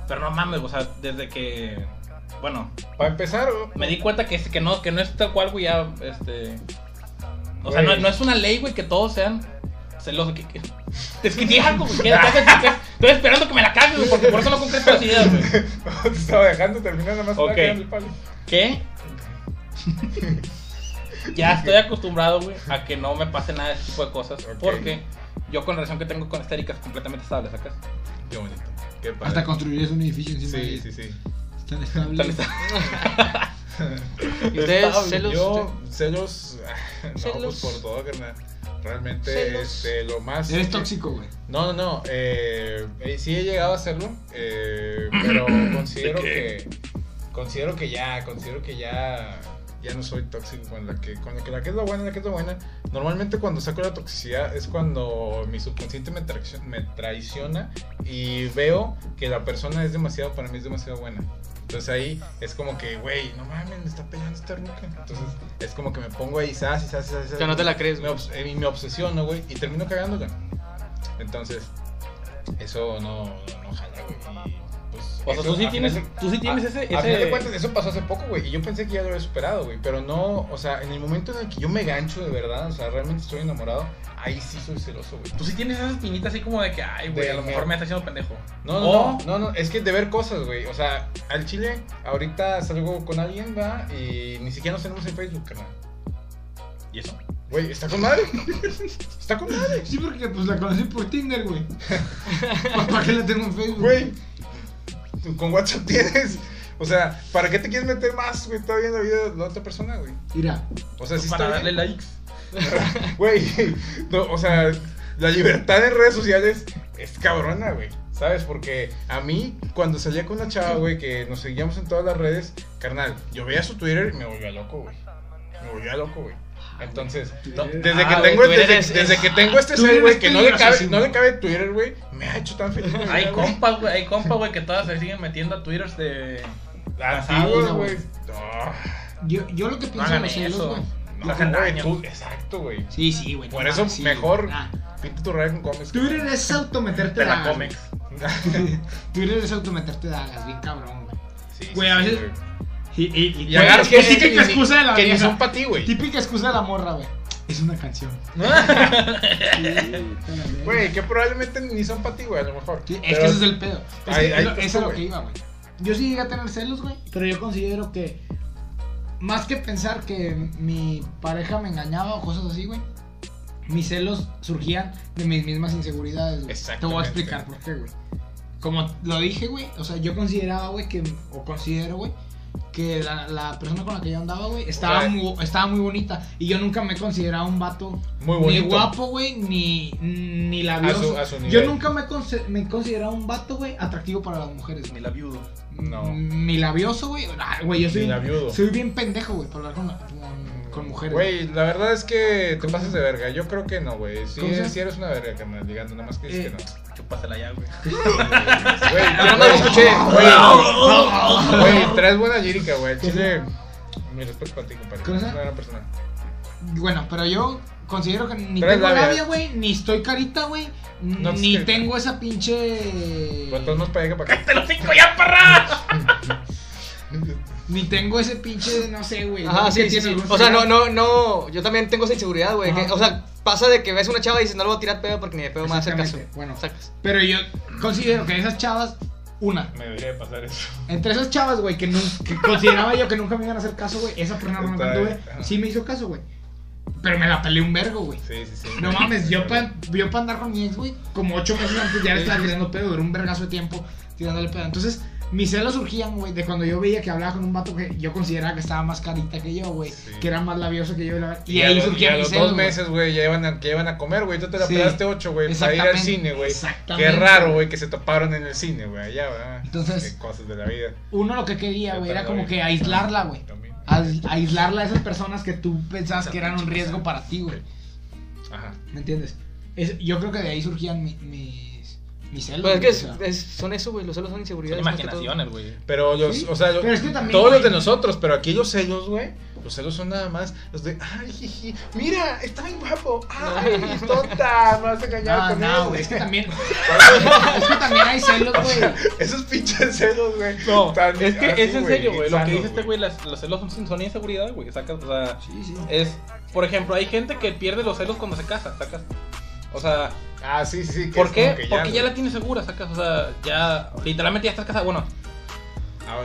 Pero no mames, o sea, desde que. Bueno, Para empezar, me di cuenta que, es- que, no, que no es tal cual, güey, ya. Este. O sea, no, no es una ley, güey, que todos sean celosos. Que, que- es que güey. que- Estoy esperando que me la cagues, güey, porque por eso no concreto las ideas, güey. te estaba dejando terminar nada más Ok. para cagarle el palo. ¿Qué? ya estoy acostumbrado, güey, a que no me pase nada de ese tipo de cosas. Porque yo con la relación que tengo con esta es completamente estable, ¿sacas? Qué bonito. Qué padre. Hasta construir un edificio encima de Sí, sí, sí. Tan estable. Tal vez- ¿Y ustedes, Estable. celos? Yo, celos. No, Celos. pues por todo, carnal. Realmente, Celos. este, lo más. Eres tóxico, güey. No, no, no. Eh, eh, sí he llegado a hacerlo, eh, pero considero que considero que ya, considero que ya ya no soy tóxico con la que con la que la que es la buena, la que es la buena. Normalmente cuando saco la toxicidad es cuando mi subconsciente me, traicio- me traiciona y veo que la persona es demasiado para mí es demasiado buena. Entonces ahí es como que, güey, no mames, me está peleando esta ruca. Entonces es como que me pongo ahí, sas, sas, sas. Ya no te la crees, Me, güey. obs- eh, y me obsesiono, güey, y termino cagándola. Entonces, eso no, no jala, güey. Pues, O sea, eso, tú sí tienes, de- tú sí tienes a- ese, A ese- final de cuentas, eso pasó hace poco, güey, y yo pensé que ya lo había superado, güey, pero no, o sea, en el momento en el que yo me gancho de verdad, o sea, realmente estoy enamorado, ahí sí soy celoso, güey. Tú sí tienes esas espinitas así como de que, ay, güey, a lo mejor me está haciendo pendejo. No, no, O- no, no, no, es que de ver cosas, güey, o sea, al chile, ahorita salgo con alguien, va, y ni siquiera nos tenemos en Facebook, carnal. ¿Y eso? Güey, está con madre. Está con madre. Sí, porque pues la conocí por Tinder, güey. ¿Para qué la tengo en Facebook? Güey, tú con WhatsApp tienes. O sea, ¿para qué te quieres meter más, güey, todavía en la vida de la otra persona, güey? Mira, O sea, si para está darle bien. likes. Güey, no, o sea, la libertad en redes sociales es cabrona, güey. ¿Sabes? Porque a mí, cuando salía con una chava, güey, que nos seguíamos en todas las redes, carnal, yo veía su Twitter y me volvía loco, güey. Me volvía loco, güey. Entonces, no, desde, Ah, que güey, tengo, Twitter desde, es- desde es- que tengo este Twitter ser, güey, que no le, cabe, no le cabe Twitter, güey, me ha hecho tan feliz. Hay güey. compas, güey, hay compas, güey, que todas se siguen metiendo a twitters de... Antiguos, güey. Ah, yo, yo lo que pienso hagan los celos, eso. güey. No güey, tú- exacto, güey. Sí, sí, güey. Por no eso sí, mejor. Ah, pinta tu raya con cómics. Twitter es autometerte De la dagas. Comex. güey. Twitter es autometerte dagas, bien cabrón, güey. Sí, Güey, sí, a sí, veces- güey. Y, y, y, que cosas típica excusa de la que ni son para ti, güey. Típica excusa de la morra, güey. Es una canción. Güey, que probablemente ni son para ti, güey, a lo mejor. Sí, es que ese es el pedo. Es eso- es lo que iba, güey. Yo sí llegué a tener celos, güey. Pero yo considero que. Más que pensar que mi pareja me engañaba o cosas así, güey. Mis celos surgían de mis mismas inseguridades, güey. Te voy a explicar por qué, güey. Como lo dije, güey. O sea, yo consideraba, güey, que. O considero, güey. Que la, la persona con la que yo andaba, güey, estaba, muy, estaba muy bonita. Y yo nunca me consideraba un vato Muy ni bonito. guapo, güey, ni, ni labioso. A su- a su nivel. Yo nunca me, conse- me he considerado un vato, güey, atractivo para las mujeres. Ni güey. la viudo. No. Ni labioso, güey. Güey, yo soy, Ni labiudo. soy bien pendejo, güey, para hablar con, con, con mujeres. Güey, la verdad es que te pasas de verga. Yo creo que no, güey. Sí, ¿Cómo se- sí eres una verga, carnal, digando, nada más que dices Eh. que no. Chúpasela ya, güey. Güey, Yo no lo escuché. Güey, güey, traes buena lírica, güey. Chile, mi respeto para ti, compadre. Una gran persona. Bueno, pero yo considero que ni tengo labia. güey, ni estoy carita, güey, No ni tengo esa pinche... Pero entonces más para allá que para acá. ¡Cállate los cinco ya, parra! Ni tengo ese pinche, no sé, güey. Ajá, ¿no? sí, sí, sí. O sea, no, no, no. Yo también tengo esa inseguridad, güey. que-. O sea, pasa de que ves una chava y dices, no le voy a tirar pedo porque ni de pedo me va a hacer caso. Bueno. Sacas. Pero yo considero que esas chavas, una, Me debería de pasar eso. Entre esas chavas, güey, que, consideraba yo que nunca me iban a hacer caso, güey, esa bien, ajá. sí me hizo caso, güey. Pero me la peleé un vergo, güey. Sí, sí, sí. No mames, yo para yo pa andar con mi ex, güey, como ocho meses antes ya le estaba tirando pedo, duró un vergazo de tiempo tirándole pedo. Entonces, mis celos surgían, güey, de cuando yo veía que hablaba con un vato que yo consideraba que estaba más carita que yo, güey, Sí. que era más labioso que yo. Y, a ahí los- y surgían a mis los celos, dos meses, güey, ya iban a, que iban a comer, güey. Tú te la Sí. pegaste ocho, güey, para ir al cine, güey. exactamente. Qué raro, güey, que se toparon en el cine, güey, allá, ¿verdad? Entonces- Qué cosas de la vida. Uno lo que quería, güey, era como que aislarla, güey. Aislarla a esas personas que tú pensabas que eran un riesgo para ti, güey. Ajá. ¿Me entiendes? Es- yo creo que de ahí surgían mi- mis, Mis celos. Pues es que güey, es- o sea. es- son eso, güey. Los celos son Son inseguridades. todo. imaginaciones, güey. Pero Sí, o sea, lo- pero es que también, todos los de nosotros, pero aquí los celos, güey. Los celos son nada más los de, ay, jiji, mira, está bien guapo. Ay, tonta, me vas a engañar No, con no, él. güey, es que también. es que también hay celos, güey. Esos pinches celos, güey. No, tan es que así, es en serio, güey. Lo que dice este güey, las- los celos son, son inseguridad, güey. Sacas, o sea, Sí, sí. es. Por ejemplo, hay gente que pierde los celos cuando se casa, sacas. O sea, Ah, sí, sí, sí. que ¿por qué? Porque ya la tienes segura, sacas. O sea, ya. Literalmente ya estás casada. Bueno,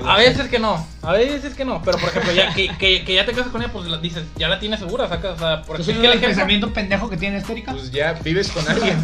a veces que no, a veces que no. Pero por ejemplo, ya que, que, que ya te casas con ella, pues la- dices, ya la tienes segura, sacas. O sea, por Entonces, es que el el ejemplo- pensamiento pendejo que tiene Estérica. Pues ya vives con alguien.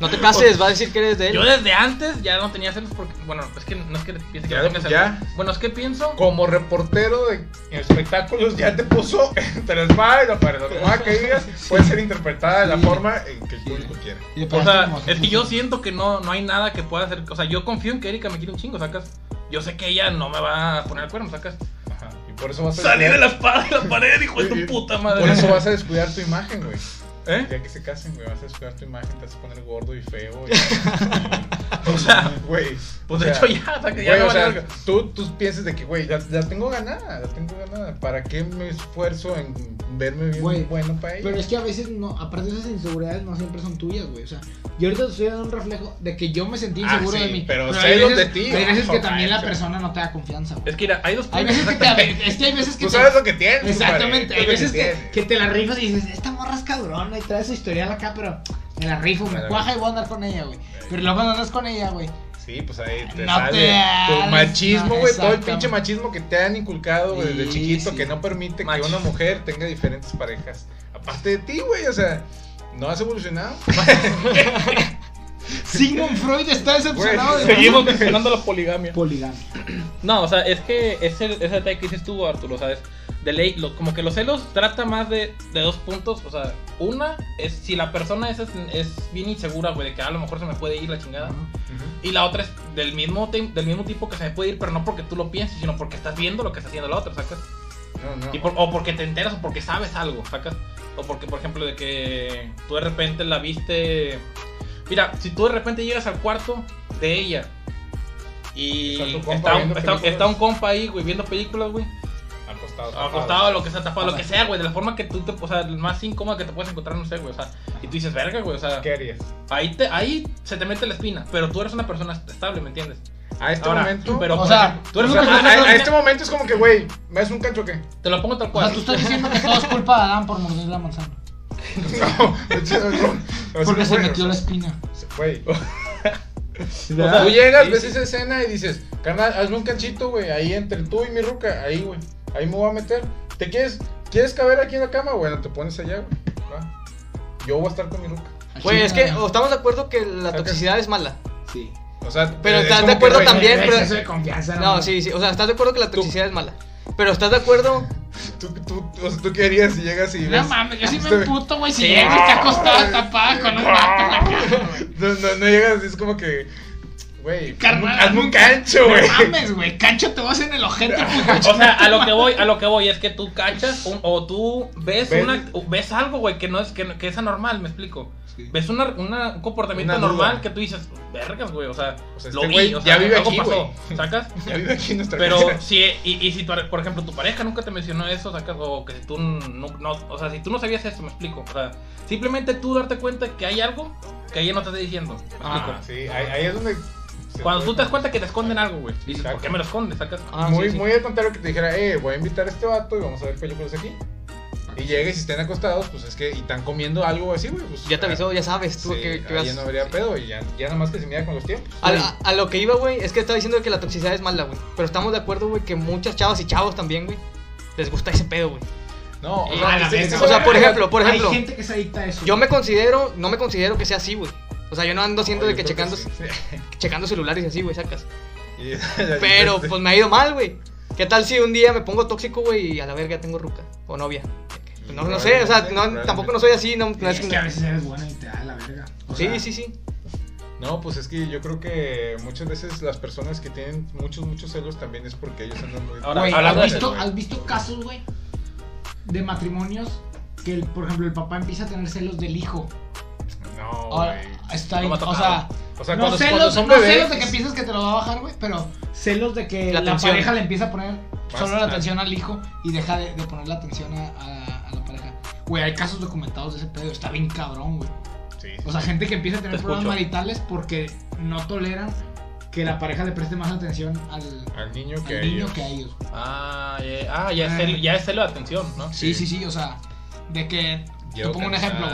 No te cases, va a decir que eres de él. Yo desde antes ya no tenía celos porque, bueno, es que no es que piense que Ya, no tenga celos. ya. Bueno, es que pienso. Como reportero de espectáculos, ya te puso entre la espada y la pared. Lo que más que digas puede ser interpretada de la Sí. forma en que el público. Y de O sea, como es que yo siento que no, no hay nada que pueda hacer. O sea, yo confío en que Erika me quiere un chingo, sacas. Yo sé que ella no me va a poner el cuerno, sacas. Ajá. Y por eso vas a Salí descuidar- de la espada de la pared, hijo de tu puta madre. Por eso vas a descuidar tu imagen, güey. ¿Eh? Ya que se casen, güey, vas a descuidar tu imagen, te vas a poner gordo y feo. y- O sea, Güey. pues o de sea, hecho ya, o sea, que ya Güey, me o sea, tú, tú piensas de que, güey, la, la tengo ganada, la tengo ganada. ¿Para qué me esfuerzo en verme bien Güey, bueno para ella? Pero es que a veces no, aparte de esas inseguridades no siempre son tuyas, güey. O sea, yo ahorita te estoy dando un reflejo de que yo me sentí Ah, inseguro sí, de mí. pero hay celos veces- de ti, Hay veces que también la persona no te da confianza, güey. Es que mira, hay dos Hay veces que te, es que hay veces que Tú te- sabes lo que tienes. Exactamente, hay veces que te la rifas y dices, esta morra es cabrona trae su historial acá, pero me la rifo, me Claro. cuaja y voy a andar con ella, güey. Pero luego cuando andas con ella, güey. Sí, pues ahí te No sale te tu machismo, no, güey, todo el pinche machismo que te han inculcado güey, desde chiquito sí. que no permite Macho. que una mujer tenga diferentes parejas. Aparte de ti, güey, o sea, ¿no has evolucionado? Sigmund Freud está decepcionado de Seguimos mencionando la poligamia. poligamia. No, o sea, es que ese, ese detalle que dices tú, Arturo, ¿sabes? De ley, lo- como que los celos trata más de, de dos puntos. O sea, una es si la persona esa es, es bien insegura, güey, de que a lo mejor se me puede ir la chingada. Y la otra es del mismo, del mismo tipo que se me puede ir, pero no porque tú lo pienses, sino porque estás viendo lo que está haciendo la otra, ¿sacas? No, no. Y por- o porque te enteras o porque sabes algo, ¿sacas? O porque, por ejemplo, de que tú de repente la viste. Mira, si tú de repente llegas al cuarto de ella y Está está un compa ahí, güey, viendo películas, güey, Acostado. acostado, lo que sea, tapado, lo que sea, güey, de la forma que tú te. O sea, el más incómodo que te puedes encontrar, no sé, güey, o sea, y tú dices, verga, güey, o sea, ¿Qué harías? ahí, te, ahí se te mete la espina, pero tú eres una persona estable, ¿me entiendes? A este Ahora, momento. pero o sea, tú eres o una sea, a, persona a- a este momento es como que, güey, ¿me das un cancho o qué? Te lo pongo tal O cual. sea, tú estás diciendo que todo es culpa de Adán por morder la manzana. No. O sea, Porque se metió la espina. Güey. O Tú llegas, sí, ves sí. esa escena y dices, carnal, hazme un canchito, güey, ahí entre tú y mi ruca, ahí, güey. Ahí me voy a meter. ¿Te quieres, quieres caber aquí en la cama? Bueno, te pones allá, güey. va. Yo voy a estar con mi ruca. Güey, es que o estamos de acuerdo que la toxicidad es mala. Sí. O sea, Pero es estás de acuerdo también, pero- Exceso de confianza. No, sí, sí. O sea, estás de acuerdo que la toxicidad es mala. Pero estás de acuerdo. Tú, tú, o sea, tú qué harías si llegas y No ves- mames, yo sí me Este- emputo, güey. Si Sí. llega y está acostada tapada con un vato en la güey. No, no, no llegas es como que, güey, Carnal, hazme un cancho, güey. No mames, güey. Cancho te vas en el ojete, puto. O sea, a lo que voy, a lo que voy es que tú cachas un- o tú ves Ves- una ves algo, güey, que no es que, que es anormal, me explico. Sí. Ves una, una- un comportamiento Una duda. normal que tú dices, vergas, güey, o sea, O sea, lo este vi, güey o sea, ya vive algo aquí, pasó. ¿sacas? Ya vive aquí en nuestra Pero casa. si, y, y si tu, por ejemplo, tu pareja nunca te mencionó eso, sacas, o que si tú no, no, o sea, si tú no sabías eso, me explico, o sea, simplemente tú darte cuenta que hay algo que ella no te está diciendo, me explico. Ah, sí, ahí, ahí es donde. Cuando tú te das cuenta que te esconden algo, güey, dices, Exacto. ¿por qué me lo escondes, sacas? Ah, muy, sí, sí. muy al contrario que te dijera, eh, voy a invitar a este vato y vamos a ver películas aquí. Y llegues y estén acostados, pues es que, y están comiendo algo así, güey. Pues, Ya te avisó, ya sabes tú sí, que, que vas. ya no habría pedo y ya, ya nada más que se mira con los tiempos. A, a- a lo que iba, güey, es que estaba diciendo que la toxicidad es mala, güey. Pero estamos de acuerdo, güey, que muchas chavas y chavos también, güey, les gusta ese pedo, güey. No, o Eh, sea, la O sea, por ejemplo, por ejemplo, Hay gente que se adicta a eso. yo me considero, no me considero que sea así, güey. O sea, yo no ando haciendo No, de que checando, sí. checando celulares y así, güey, sacas. Pero pues me ha ido mal, güey. ¿Qué tal si un día me pongo tóxico, güey, y a la verga tengo ruca o novia? Pues, no, no sé, o sea, no, tampoco no soy así, no, no Es es que a veces eres buena y te da la verga. O Sí, sea, sí, sí. No, pues es que yo creo que muchas veces las personas que tienen muchos, muchos celos también es porque ellos andan muy... Ahora, ¿has visto, ¿has visto casos, güey, de matrimonios que, el- por ejemplo, el papá empieza a tener celos del hijo? No, Ahora, güey. Está No o sea, O sea, no cuando, celos, cuando son no bebés. celos de que piensas que te lo va a bajar, güey, pero celos de que La pareja le empieza a poner Más solo la atención al hijo y deja de, de poner la atención a, a- a la pareja. Güey, hay casos documentados de ese pedo, está bien cabrón, güey. Sí, O sea, gente que empieza a tener Te problemas escucho. maritales porque no toleran que la pareja le preste más atención al, al niño que al a niño ellos. que a ellos. Ah, ya, ah, ya, es Ah. celo, ya es celo de atención, ¿no? Sí, sí, sí, o sea, de que. Te pongo un ejemplo.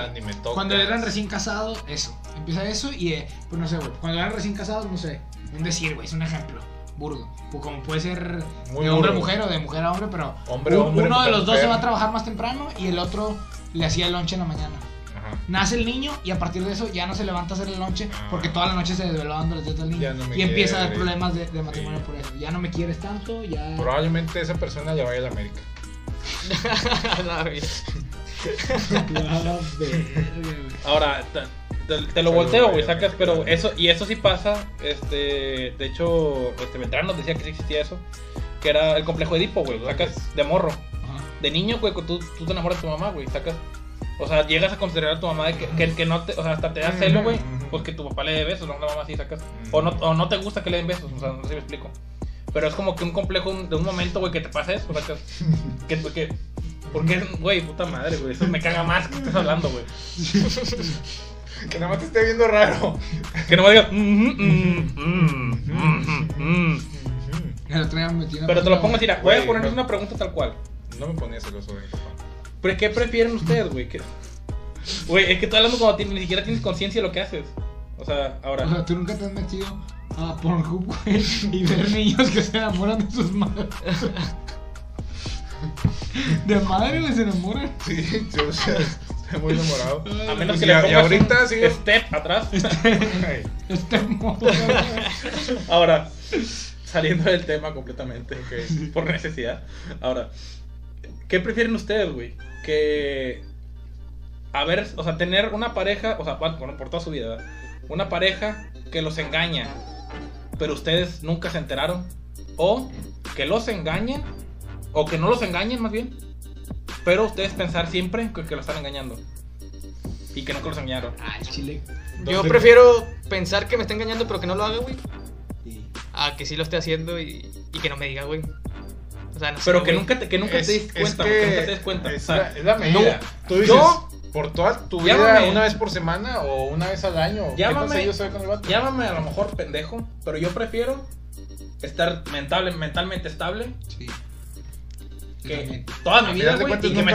Cuando eran recién casados, eso. Empieza eso y, eh, pues no sé, güey. Cuando eran recién casados, no sé. Un decir, güey, es un ejemplo. Burdo. Pues como puede ser Muy de hombre a burdo. mujer o de mujer a hombre, pero. Hombre, un- hombre, uno de mujer, los dos se mujer. va a trabajar más temprano y el otro le hacía el lonche en la mañana. Ajá. Nace el niño y a partir de eso ya no se levanta a hacer el lonche Ah. porque toda la noche se desveló dando los dedos al niño. Ya no me y empieza a dar problemas de, de matrimonio Sí. por eso. Ya no me quieres tanto, ya. Probablemente esa persona le vaya a la América. La vida. Ah, verga, güey. Ahora, te- te lo volteo, güey, sacas, pero eso, y eso sí pasa, este, de hecho, este Beltrán nos decía que sí existía eso, que era el complejo de Edipo, güey, sacas de morro, Ajá. de niño, güey, tú, tú te enamoras de tu mamá, güey, sacas, o sea, llegas a considerar a tu mamá de que, que, que no te, o sea, hasta te da celo, güey, Ujú. pues tu papá le dé besos, no la mamá así, sacas, o no, o no te gusta que le den besos, o sea, no sé si me explico, pero es como que un complejo de un momento, güey, que te pasa eso, sacas, que, que, porque, güey, puta madre, güey, eso me caga más que estés hablando, güey. Que nada más te esté viendo raro. Que no me digas. "Mm, mm, mm, mm, mm". El otro día me metí una Pero te lo pongo así, voy a ponerles una pregunta tal cual. No me ponía celoso de mi papá. ¿Pero qué prefieren ustedes, güey? ¿Qué- Güey, es que estoy hablando como ni siquiera tienes conciencia de lo que haces. O sea, ahora. O sea, tú nunca te has metido a Pornhub, güey, y ver niños que se enamoran de sus madres. De madre, se enamoran. Sí, yo o sea, muy enamorado. a menos y que le a- y pongas ahorita un sigo- step atrás. Este modo. ahora, saliendo del tema completamente. ok. Por necesidad. Ahora, ¿qué prefieren ustedes, güey? Que. A ver, o sea, tener una pareja, o sea, bueno, por toda su vida, ¿verdad? Una pareja que los engaña, pero ustedes nunca se enteraron. O que los engañen, o que no los engañen más bien, pero ustedes pensar siempre que, que lo están engañando. Y que nunca los engañaron. Ah, chile. Yo ¿Dónde- prefiero pensar que me está engañando, pero que no lo haga, güey. Sí. A que sí lo esté haciendo y, y que no me diga, güey. O sea, no sé, Pero que güey. nunca te, que nunca Es- te des es cuenta, que güey, que nunca te des cuenta. Es, O sea, la, es la medida. Tú dices, yo- por toda tu Llámame. vida, una vez por semana o una vez al año. ¿Qué Llámame. yo soy con el vato? Llámame a lo mejor pendejo, pero yo prefiero estar mental, mentalmente estable Sí. Que toda mi vida, güey, cuentas, y que me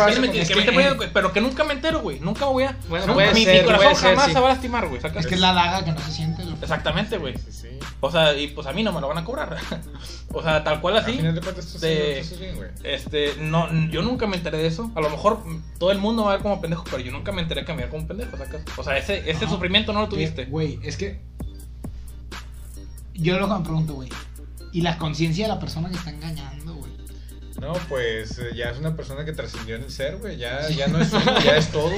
que pero que nunca me entero, güey, nunca voy a... Bueno, nunca- puede mi, ser, mi corazón puede ser, jamás sí. se va a lastimar, güey. Es que es la daga que no se siente. Exactamente, güey. Sí, sí. O sea, y pues a mí no me lo van a cobrar. o sea, tal cual así. final de cuentas, bien. Este, no, yo nunca me enteré de eso. A lo mejor todo el mundo va a ver como pendejo, pero yo nunca me enteré que me veía como pendejo, ¿sacas? O sea, ese, ese Ajá. sufrimiento no lo tuviste. Güey, es que. Yo lo que me pregunto, güey. ¿Y la conciencia de la persona que está engañando? No, pues eh, ya es una persona que trascendió en el ser, güey. Ya, ya no es uno, ya es todo.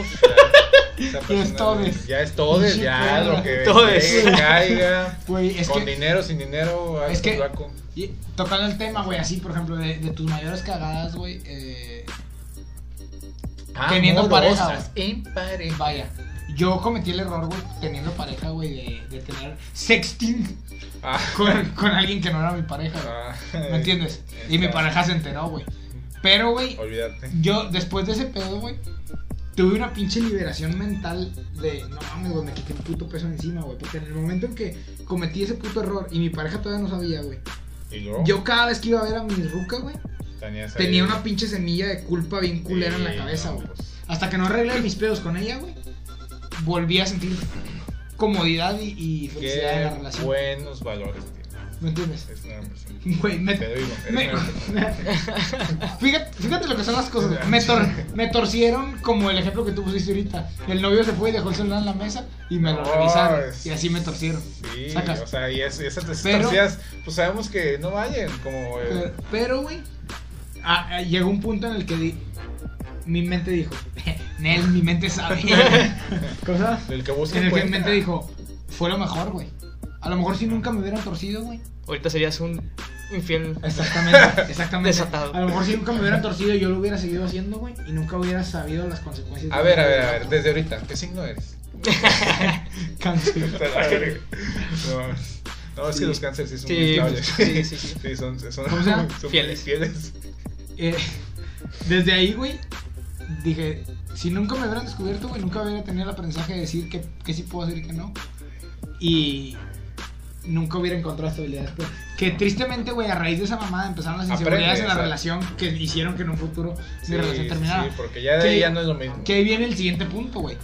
Ya, es todes. Ya es Pinche ya lo que Todes. pegue, caiga. Güey, es con que. dinero, sin dinero, Es que- y tocando el tema, güey, así, por ejemplo, de, de tus mayores cagadas, güey. Eh, Teniendo pareja, en pareja. vaya. Yo cometí el error, güey, teniendo pareja, güey, de, de tener sexting Ah, con, con alguien que no era mi pareja, güey. ah, ¿Me entiendes? Y mi pareja se enteró, güey. Pero, güey, yo después de ese pedo, güey, tuve una pinche liberación mental de, no mames, güey, me quité un puto peso encima, güey. Porque en el momento en que cometí ese puto error y mi pareja todavía no sabía, güey. Y luego Yo cada vez que iba a ver a mi ruca, güey, tenía una pinche semilla de culpa bien culera en la cabeza, no, güey. pues, Hasta que no arreglé mis pedos con ella, güey, volví a sentir comodidad y, y felicidad en la relación. buenos valores tiene. ¿Me entiendes? Es una persona. Güey, me, Te digo, eres me- una gran persona. fíjate, fíjate lo que son las cosas. güey. Me, tor- me torcieron como el ejemplo que tú pusiste ahorita. El novio se fue y dejó el celular en la mesa y me lo No, revisaron. es- Y así me torcieron. Sí, Sacas. o sea, y es, esas Pero- torcidas, pues sabemos que no vayan, como... eh, Pero- Pero, güey, llegó un punto en el que di- mi mente dijo, Nel, mi mente sabe. ¿Cosa? el que busca En el que mi mente dijo, fue lo mejor, güey. A lo mejor si nunca me hubieran torcido, güey. Ahorita serías un infiel. Exactamente, exactamente. Desatado. A lo mejor si nunca me hubieran torcido, yo lo hubiera seguido haciendo, güey. Y nunca hubiera sabido las consecuencias. A ver, a ver, a ver, desde ahorita, ¿qué signo eres? Cáncer. No, no, es que los cánceres sí son Sí, muy sí, sí, sí. Sí, son, son, ¿Cómo se llama? son Fieles. fieles. Eh, desde ahí, güey, dije, si nunca me hubieran descubierto, güey, nunca hubiera tenido el aprendizaje de decir que, que sí puedo hacer y que no. Y nunca hubiera encontrado estabilidad después. Que tristemente, güey, a raíz de esa mamada empezaron las inseguridades Aprende, en la relación que hicieron que en un futuro Sí, mi relación terminara. sí, porque ya de Que- ahí ya no es lo mismo. Que ahí viene el siguiente punto, güey.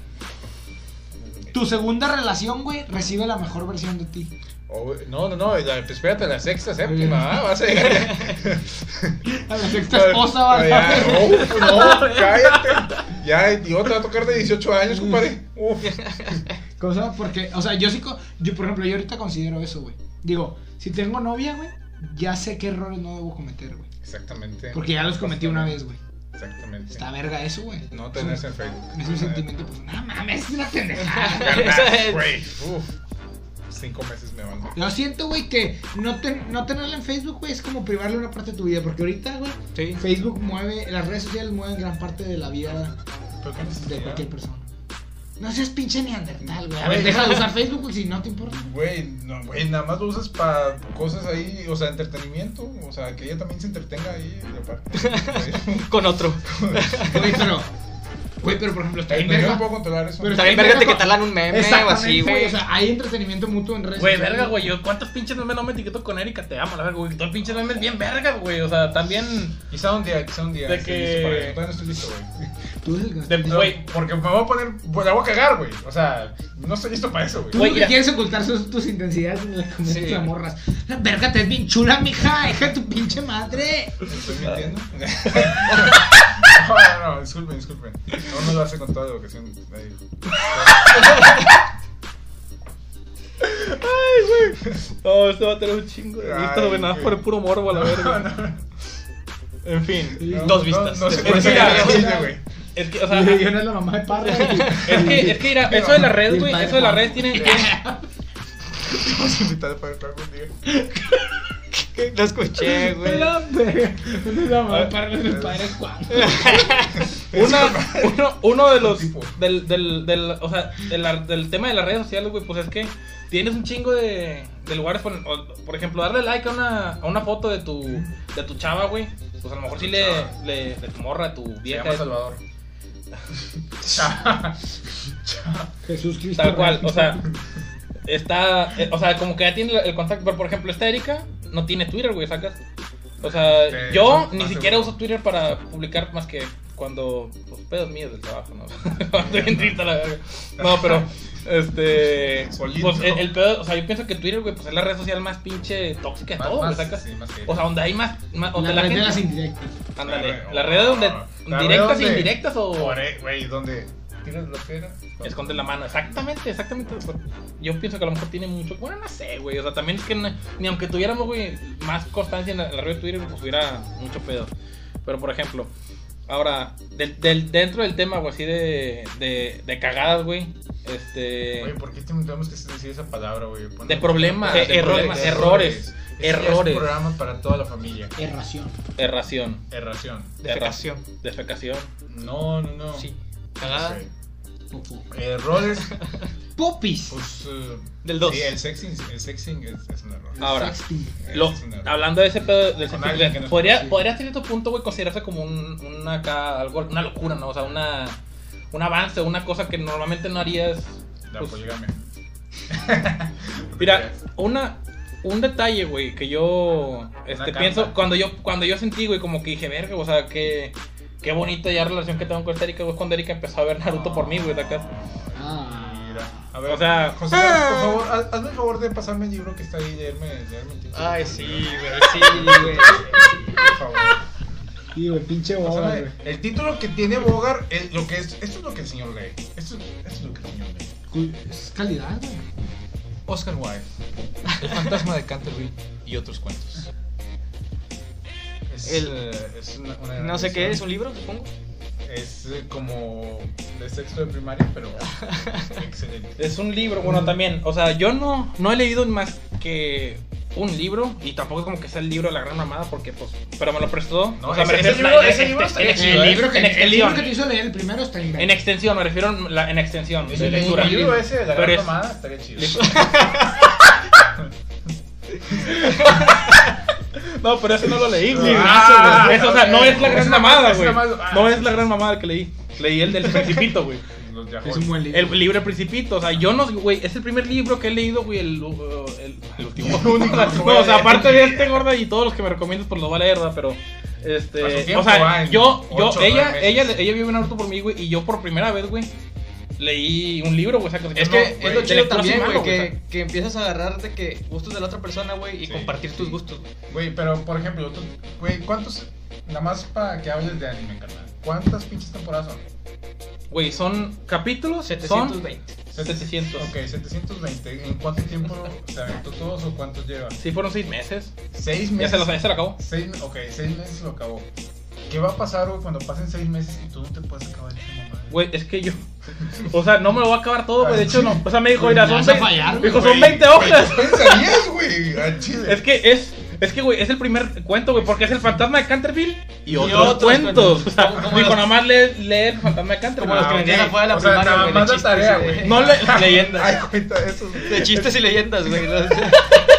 Tu segunda relación, güey, recibe la mejor versión de ti. O, güey, no, no, no, la- pues espérate, la sexta, séptima, ah, vas a llegar. A la sexta esposa va a Ya, uf, no, cállate. Ya, y otra va a tocar de 18 años, compadre. Uf. Cosa porque, o sea, yo sí, yo por ejemplo, yo ahorita considero eso, güey. Digo, si tengo novia, güey, ya sé qué errores no debo cometer, güey. Exactamente. Porque ya los cometí una vez, güey. Exactamente. Está verga eso, güey. No tenés en Facebook. Es un sentimiento, pues, no mames, es una pendejada. ¿Verdad, güey? Uf. Cinco meses me van. Yo siento, güey, que no, ten- no tenerla en Facebook, güey, es como privarle una parte de tu vida. Porque ahorita, güey, Sí. Facebook mueve, las redes sociales mueven gran parte de la vida ¿Pero qué de cualquier persona. No seas pinche neandertal, güey. A ver, deja de usar Facebook, güey, si no te importa. Güey, no, güey, nada más lo usas para cosas ahí, o sea, entretenimiento, o sea, que ella también se entretenga ahí, aparte. Con otro. Güey, pero, güey, pero por ejemplo, está bien Yo no verga. puedo controlar eso. Pero También está bien verga te verga que talan un meme o así, güey. O sea, hay entretenimiento mutuo en redes Güey, verga, güey. Yo, ¿cuántos pinches memes no me etiqueto con Erika? Te amo, la verga, güey. Todo el pinche meme es bien verga, güey. O sea, también. Quizá un día, quizá un día. De que-. Todavía no estoy listo, güey. Tú eres el que De, no- güey. Porque me voy a poner, pues, la voy a cagar, güey. O sea, no estoy listo para eso, Tú güey. Mira. quieres ocultar tus intensidades en la comunidad Sí. de morras. La verga te es bien chula, mija. Hija de tu pinche madre. ¿Estoy mintiendo? no, no, no, disculpen, disculpen. No, no lo hace con toda la vocación. ahí. Oh, este va a tener un chingo de Ay, vistas, güey. Nada más güey. por el puro morbo a la verga. En fin. No, Dos no, vistas. No, se Es que güey. Es que, o sea. Yo no es la mamá de Parra. Es que, es que, mira, eso de las redes, güey. Eso de las redes tiene. Vamos a invitar para algún día. Escuché, güey. Verga. No es la mamá de Parra, es el padre Juan. Una, uno, uno de los del, del, del, o sea, de la- del tema de las redes sociales, güey, pues es que tienes un chingo de, de lugares, por, por ejemplo, darle like a una, a una foto de tu, de tu chava, güey, pues a lo mejor sí le, le, de tu morra, tu Se vieja, llama Salvador. Jesús Cristo. tal cual, o sea, está, eh, o sea, como que ya tiene el contacto, pero por ejemplo, esta Erika no tiene Twitter, güey, sacas, o sea, Sí, yo ni seguro. siquiera uso Twitter para publicar más que cuando, pues, pedos míos del trabajo, ¿no? Cuando Estoy bien triste a la verga. No, pero, este, pues el, el pedo, o sea, yo pienso que Twitter, güey, pues es la red social más pinche tóxica de todo, güey, sacas. sí, más serio. O sea, donde hay más, más donde La la, red de gente, las indirectas. ándale, La red- la red donde, La red directas e donde- indirectas o Güey, ¿dónde tiras piedra? esconde la mano, exactamente, exactamente. Yo pienso que a lo mejor tiene mucho, bueno, no sé, güey, o sea, también es que no- ni aunque tuviéramos, güey, más constancia en la, red de Twitter, pues hubiera mucho pedo. Pero, por ejemplo, ahora, del, del- dentro del tema, güey, así de, de, de cagadas, güey, este... Oye, ¿por qué tenemos que decir esa palabra, güey? De problemas, De de problemas, errores, Este ya Es errores. un programa para toda la familia. Erración. Erración, Erración. Defecación. defecación. No, no, no. Sí. Cagada. Popis. pues. eh, Del dos. Sí, el sexing, el sexing es, es un error. Ahora, Sexting. Lo- Es un error. hablando de ese pedo del sexting, no podría, podría hasta cierto punto, güey, considerarse como un, una, acá, algo, una locura, ¿no? O sea, una, un avance, una cosa que normalmente no harías. La pues, poligamia. mira, una, un detalle, güey, que yo este, pienso, cuando yo, cuando yo sentí, güey, como que dije, verga, o sea, que... Qué bonita ya relación que tengo con esta Erika, güey, cuando Erika empezó a ver Naruto por mí, güey, de acá. Ah. Mira, a ver, O sea- José, Carlos, por favor, haz- hazme el favor de pasarme el libro que está ahí y leerme, leerme el título. Ay, sí, güey, sí, güey. Por favor. Y el pinche boba, Pásame güey. el título que tiene Bogart, el- lo que es, esto es lo que el señor lee. Esto, esto es lo que el señor lee. Cu- Es calidad, güey. Oscar Wilde, El fantasma de Canterville y otros cuentos. El- eh, es una, una gran No sé qué es, un libro, supongo. Es eh, como de sexto de primaria, pero excelente. Es un libro, bueno, también, o sea, yo no, no he leído más que un libro y tampoco es como que sea el libro de la gran mamada porque pues pero me lo prestó No, o sea, me ese- refiero libro- ese libro chido, El ¿eh? libro, que, en el libro extensión. que te hizo leer el primero está en en extensión me refiero en, la- en extensión de El lectura libro ese de la Pero gran es- mamada estaría chido. no pero ese no lo leí güey Ah, Eso, o sea, no es la gran mamada, güey. No es la gran mamada que leí. Leí el del Principito, güey. Es un buen libro. El libro El Principito. O sea, yo no, güey, es el primer libro que he leído, güey, el, uh, el, el último. no, o sea, aparte de este, gorda, y todos los que me recomiendas, pues lo va a leer, ¿verdad? Pero, este, tiempo, o sea, yo, yo, ella, ella, meses. ella vive en Naruto por mí, güey, y yo por primera vez, güey, leí un libro, güey, o sea, que Es no, que es lo chido también, güey, que, o sea. que empiezas a agarrar de que gustos de la otra persona, güey, y Sí, compartir sí, tus gustos, güey. Güey, pero por ejemplo, tú, güey, ¿cuántos, nada más para que hables de anime, carnal? ¿Cuántas pinches temporadas son? Güey, son capítulos, son 720. 700. Ok, 720. ¿En cuánto tiempo se aventó todos o cuántos lleva? Sí, fueron seis meses. Seis Ya meses. se lo, ya se lo acabó. Seis, ok, seis meses lo acabó. ¿Qué va a pasar, güey, cuando pasen seis meses y tú no te puedes acabar esa mamada? Güey, es que yo. O sea, no me lo voy a acabar todo, güey. De hecho, no. O sea, me dijo, mira, son vas a 20. fallar, me dijo, güey. son 20 hojas. ¿Qué pensarías, güey? Al chile. Es que es. Es que, güey, es el primer cuento, güey, porque es el fantasma de Canterville y, Y otros, otros cuentos. cuentos. O sea, Como- dijo, los- nada más lee, lee el fantasma de Canterville. Como los Ah, que ok. vendían afuera de la O sea, primaria, nada güey, de más la chistes tarea, güey. No le leyendas. Ay, cuenta eso. De chistes y leyendas, güey.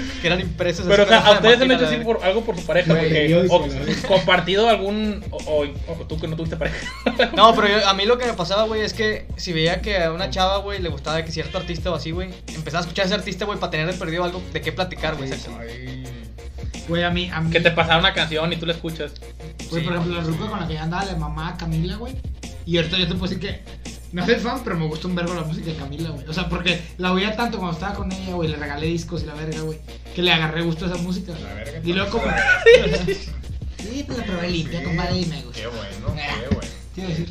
que eran impresos. Pero, o sea, a ustedes han hecho así por, algo por su pareja, Güey, porque. O, compartido algún. O, o- o tú que no tuviste pareja. No, pero yo- a mí lo que me pasaba, güey, es que si veía que a una chava, güey, le gustaba que cierto artista o así, güey, empezaba a escuchar a ese artista, güey, para tener perdido algo de qué platicar, güey. Güey, a mí, a mí. Que te pasara una canción y tú la escuchas. Güey, por ejemplo, la ruca con la que yo andaba, la mamá Camila, güey. Y ahorita yo te puedo decir que no soy fan, pero me gusta un verbo la música de Camila, güey. O sea, porque la oía tanto cuando estaba con ella, güey. Le regalé discos y la verga, güey. Que le agarré gusto a esa música. La verga, Y luego como. sí, pues la probé limpia, Sí. compadre, y me gusta. Qué bueno, qué bueno. Te iba a decir.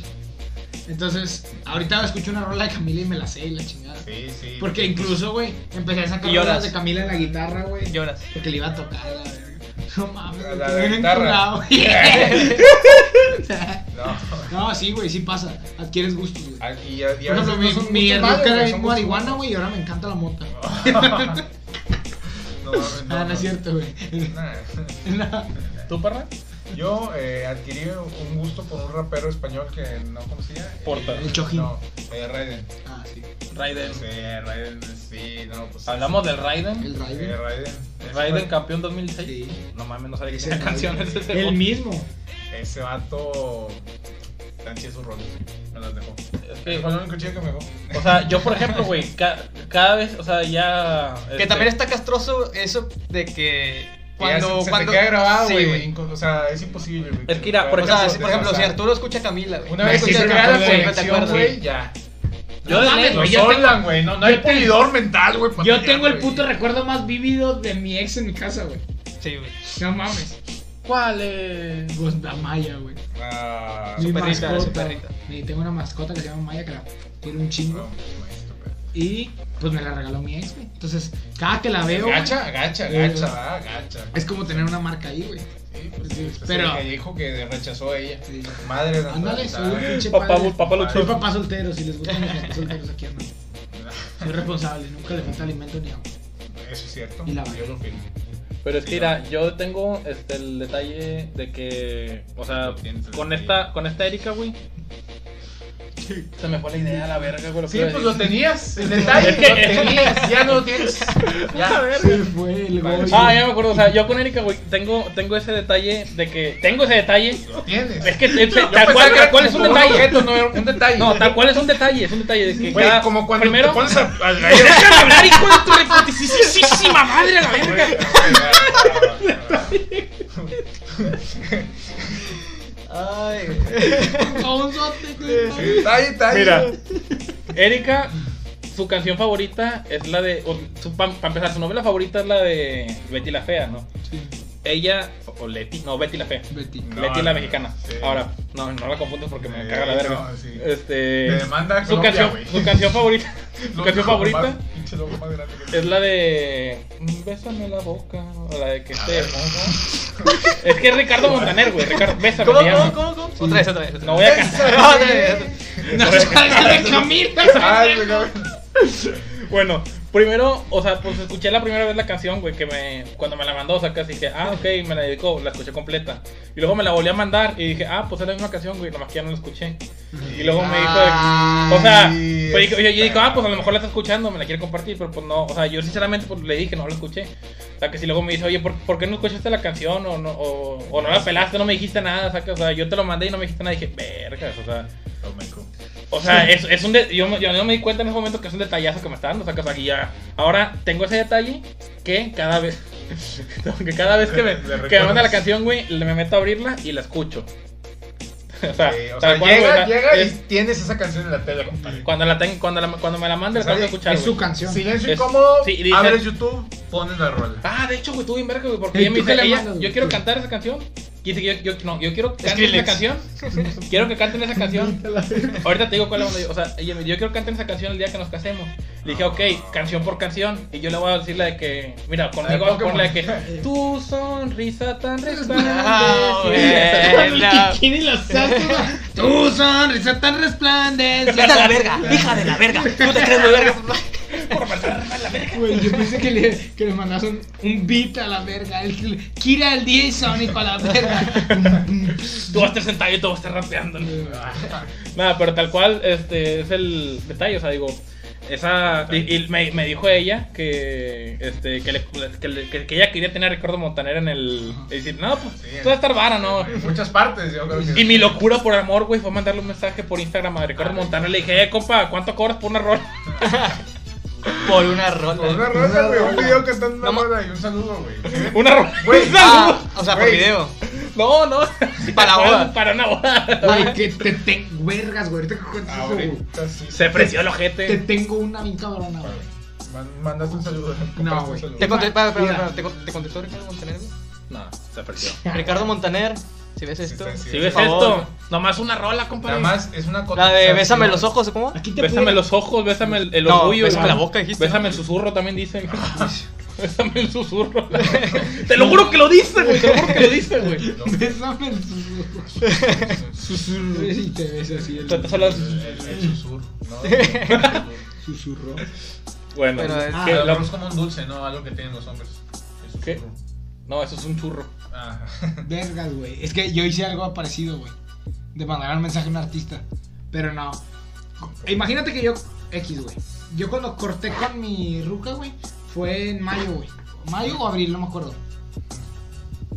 Entonces, ahorita escuché una rola de Camila y me la sé y la chingada. Sí, sí. Porque incluso, güey, empecé a sacar rolas de Camila en la guitarra, güey. Lloras. Porque le iba a tocar la verga. No mames, La- la guitarra. güey. No. No, sí, güey, sí pasa. Adquieres gustos, güey. Ah, Y, a- y a veces no mi, son ruca era bien marihuana, güey, y ahora me encanta la mota. No, mames, ah, no es cierto, güey. No. ¿Tú, parra? Yo eh, adquirí un gusto por un rapero español que no conocía. Porta. El Chojín. No, eh, Raiden. Ah, sí. Raiden. Sí, Raiden, sí, no, pues. Hablamos del Raiden. El Sí, Raiden. Raiden. Raiden Ese, campeón 2006. Sí. No mames, no sabía que Ese tenía canciones ese El vato. mismo. ese vato. Tan chido sus roles. Me las dejó. Es Que fue lo único chido que me dejó. o sea, yo por ejemplo, güey, ca- cada vez, o sea, ya. Que este, también está castroso eso de que Cuando, cuando. se, cuando te queda grabado, Sí, güey. o sea, es imposible, güey. Es que mira, por O sea, ejemplo, si, por ejemplo, si. Arturo escucha a Camila, güey. Una vez que se me crea la conexión, güey, ya. yo No de mames, güey, yo soldan, güey. No, no hay pulidor mental, güey. Yo tengo el puto recuerdo más vívido de mi ex en mi casa, güey. Sí, güey. No mames. ¿Cuál es? Pues la Maya, güey. Ah, Mi su perrita, mascota. su perrita. Y tengo una mascota que se llama Maya que la quiero un chingo. Y pues me la regaló mi ex, güey. Entonces, cada que la veo. Gacha, gacha, Eh, gacha, gacha. Es como tener una marca ahí, güey. Sí, pues, Sí, pues, pero- el que dijo que rechazó a ella. Sí. Madre de Ándale, soy pinche Papá, padre. papá Soy luchón. papá soltero, si les gustan los papás solteros aquí hermano. Soy responsable, nunca le falta alimento ni agua. Eso es cierto. Y la Yo lo firmo. Pero es que mira, yo tengo este el detalle de que, o sea, con esta con esta Erika, güey. Se me fue la idea a la verga, güey. Sí, pues lo tenías. El detalle Es que- lo tenías. Ya no lo tienes. Ya. Se fue el gol. Ah, ya me acuerdo, o sea, yo con Erika, güey, tengo, tengo ese detalle de que. Tengo ese detalle. Lo tienes. Es que Yo tal cual, tal es un detalle. objeto, no un detalle. No, tal cual es un detalle, es un detalle de que. Güey, cada- como cuando primero, te pones a. a- Déjame hablar, hijo de tu reputísima madre a la verga. Ay, Cabonzote, güey. Detalle, detalle. Mira, Erika, su canción favorita es la de. Para empezar, su novela favorita es la de Betty la Fea, ¿no? Sí, Ella, o, Leti, no, Betty la Fea. Betty. No, Betty la no, mexicana. sí. Ahora, no, no la confundas porque me Eh, caga la verga. no, sí. Este. Te demanda su Colombia, canción, su canción favorita. Su canción favorita más- es la de. mm, Bésame la boca. O la de que esté. ¿cómo, Es que es Ricardo Montaner, güey. Ricardo, bésame. ¿Cómo, cómo, cómo, cómo? Otra vez, otra vez. otra No voy a cantar. No. No Camila. cómo? Ay, güey, no. Bueno, Primero, o sea, pues escuché la primera vez la canción, güey, que me. Cuando me la mandó, o sea, casi dije, ah, ok, me la dedicó, la escuché completa. Y luego me la volví a mandar y dije, ah, pues es la misma canción, güey, nomás que ya no la escuché. Y luego me dijo, o sea, pues, yo, yo digo, ah, pues a lo mejor la está escuchando, me la quiere compartir, pero pues no, o sea, yo sinceramente pues, le dije que no la escuché. O sea, que si luego me dice, oye, ¿por, por qué no escuchaste la canción? O no, o, o no la pelaste, no me dijiste nada, saca, o sea, yo te lo mandé y no me dijiste nada, y dije, vergas, o sea. O sea, es, es un de- yo, me- yo no me di cuenta en ese momento que es un detallazo que me está dando. O sea, que, ya. Ahora tengo ese detalle que cada vez. que cada vez que me, que me manda la canción, güey, le- me meto a abrirla y la escucho. o sea, Sí, o sea, cual, llega, llega es- y tienes esa canción en la tele, compadre. cuando la tengo, cuando, la- cuando me la mande, la O sea, tengo que escuchar. Es su canción. Silencio Es- incómodo, sí, dice- abres YouTube, pones la rola. Ah, de hecho, güey, tuve en verga, güey, porque ¿Y ella me tú dice, ella, yo quiero cantar esa canción. Y dice que yo, yo- no, yo quiero que canten esa canción. quiero que canten esa canción. Ahorita te digo cuál es la onda. O sea, ella me dijo, yo quiero que canten esa canción el día que nos casemos. Le dije, ok, canción por canción. Y yo le voy a decir la de que, mira, conmigo La de con la de que, tu sonrisa tan Ah, chiquín y la salsa. Tu sonrisa tan resplandeciente. Vete a la verga, hija de la verga. Tú te crees muy verga. Güey, yo pensé que le, que le mandas un, un beat a la verga. El, Kira el día y Sónico a la verga. Tú vas a estar sentado y tú vas a estar rapeando. Nada, pero tal cual, este, es el detalle, o sea, digo, esa, y, y me, me dijo ella que, este, que, le- que, le- que- que ella quería tener a Ricardo Montaner en el, y decir, no, pues, Sí, tú vas a estar vara, ¿no? En muchas partes, yo creo que. Y mi locura por amor, güey, fue mandarle un mensaje por Instagram a Ricardo Montaner, le dije, eh, compa, ¿cuánto cobras por una rola? Por una rola. Con una rola, güey, un video cantando una No, ma- rola y un saludo, güey. Una rola. Güey, Ah, o sea, por video. No, no. Para la boda. Para una boda. Güey, que te tengo. Vergas, güey. Ahorita que cuentas eso, güey. Ahorita sí. Se ofreció el Te ojete. tengo una bien cabrona, güey. Man- Mandaste un saludo. No, compraste un güey. saludo. Te, conté- Mira. ¿te, con- te contestó Ricardo Montaner, güey? No, se ofreció. Ricardo Montaner, si ves esto. Sí, sí, Si ves por favor. esto, nomás una rola, compadre. Nada más es una La cotización. de Bésame los ojos, ¿cómo? Aquí te Bésame los ojos, bésame el, el No, orgullo. bésame güey. la boca, dijiste, Bésame ¿no? el susurro, también dicen. bésame el susurro. te lo juro que lo dice, güey. Te lo juro que lo dice, güey. Bésame el susurro. Susurro. Y te ves así el El, el susurro, ¿no? susurro. Bueno, Bueno, es Ah, que lo como un dulce, ¿no? Algo que tienen los hombres. El ¿Qué? susurro. No, eso es un churro. Ah. Vergas, güey. Es que yo hice algo parecido, güey. De mandar un mensaje a un artista. Pero no. Imagínate que yo. X, güey. Yo cuando corté con mi ruca, güey, fue en mayo, güey. Mayo o abril, no me acuerdo.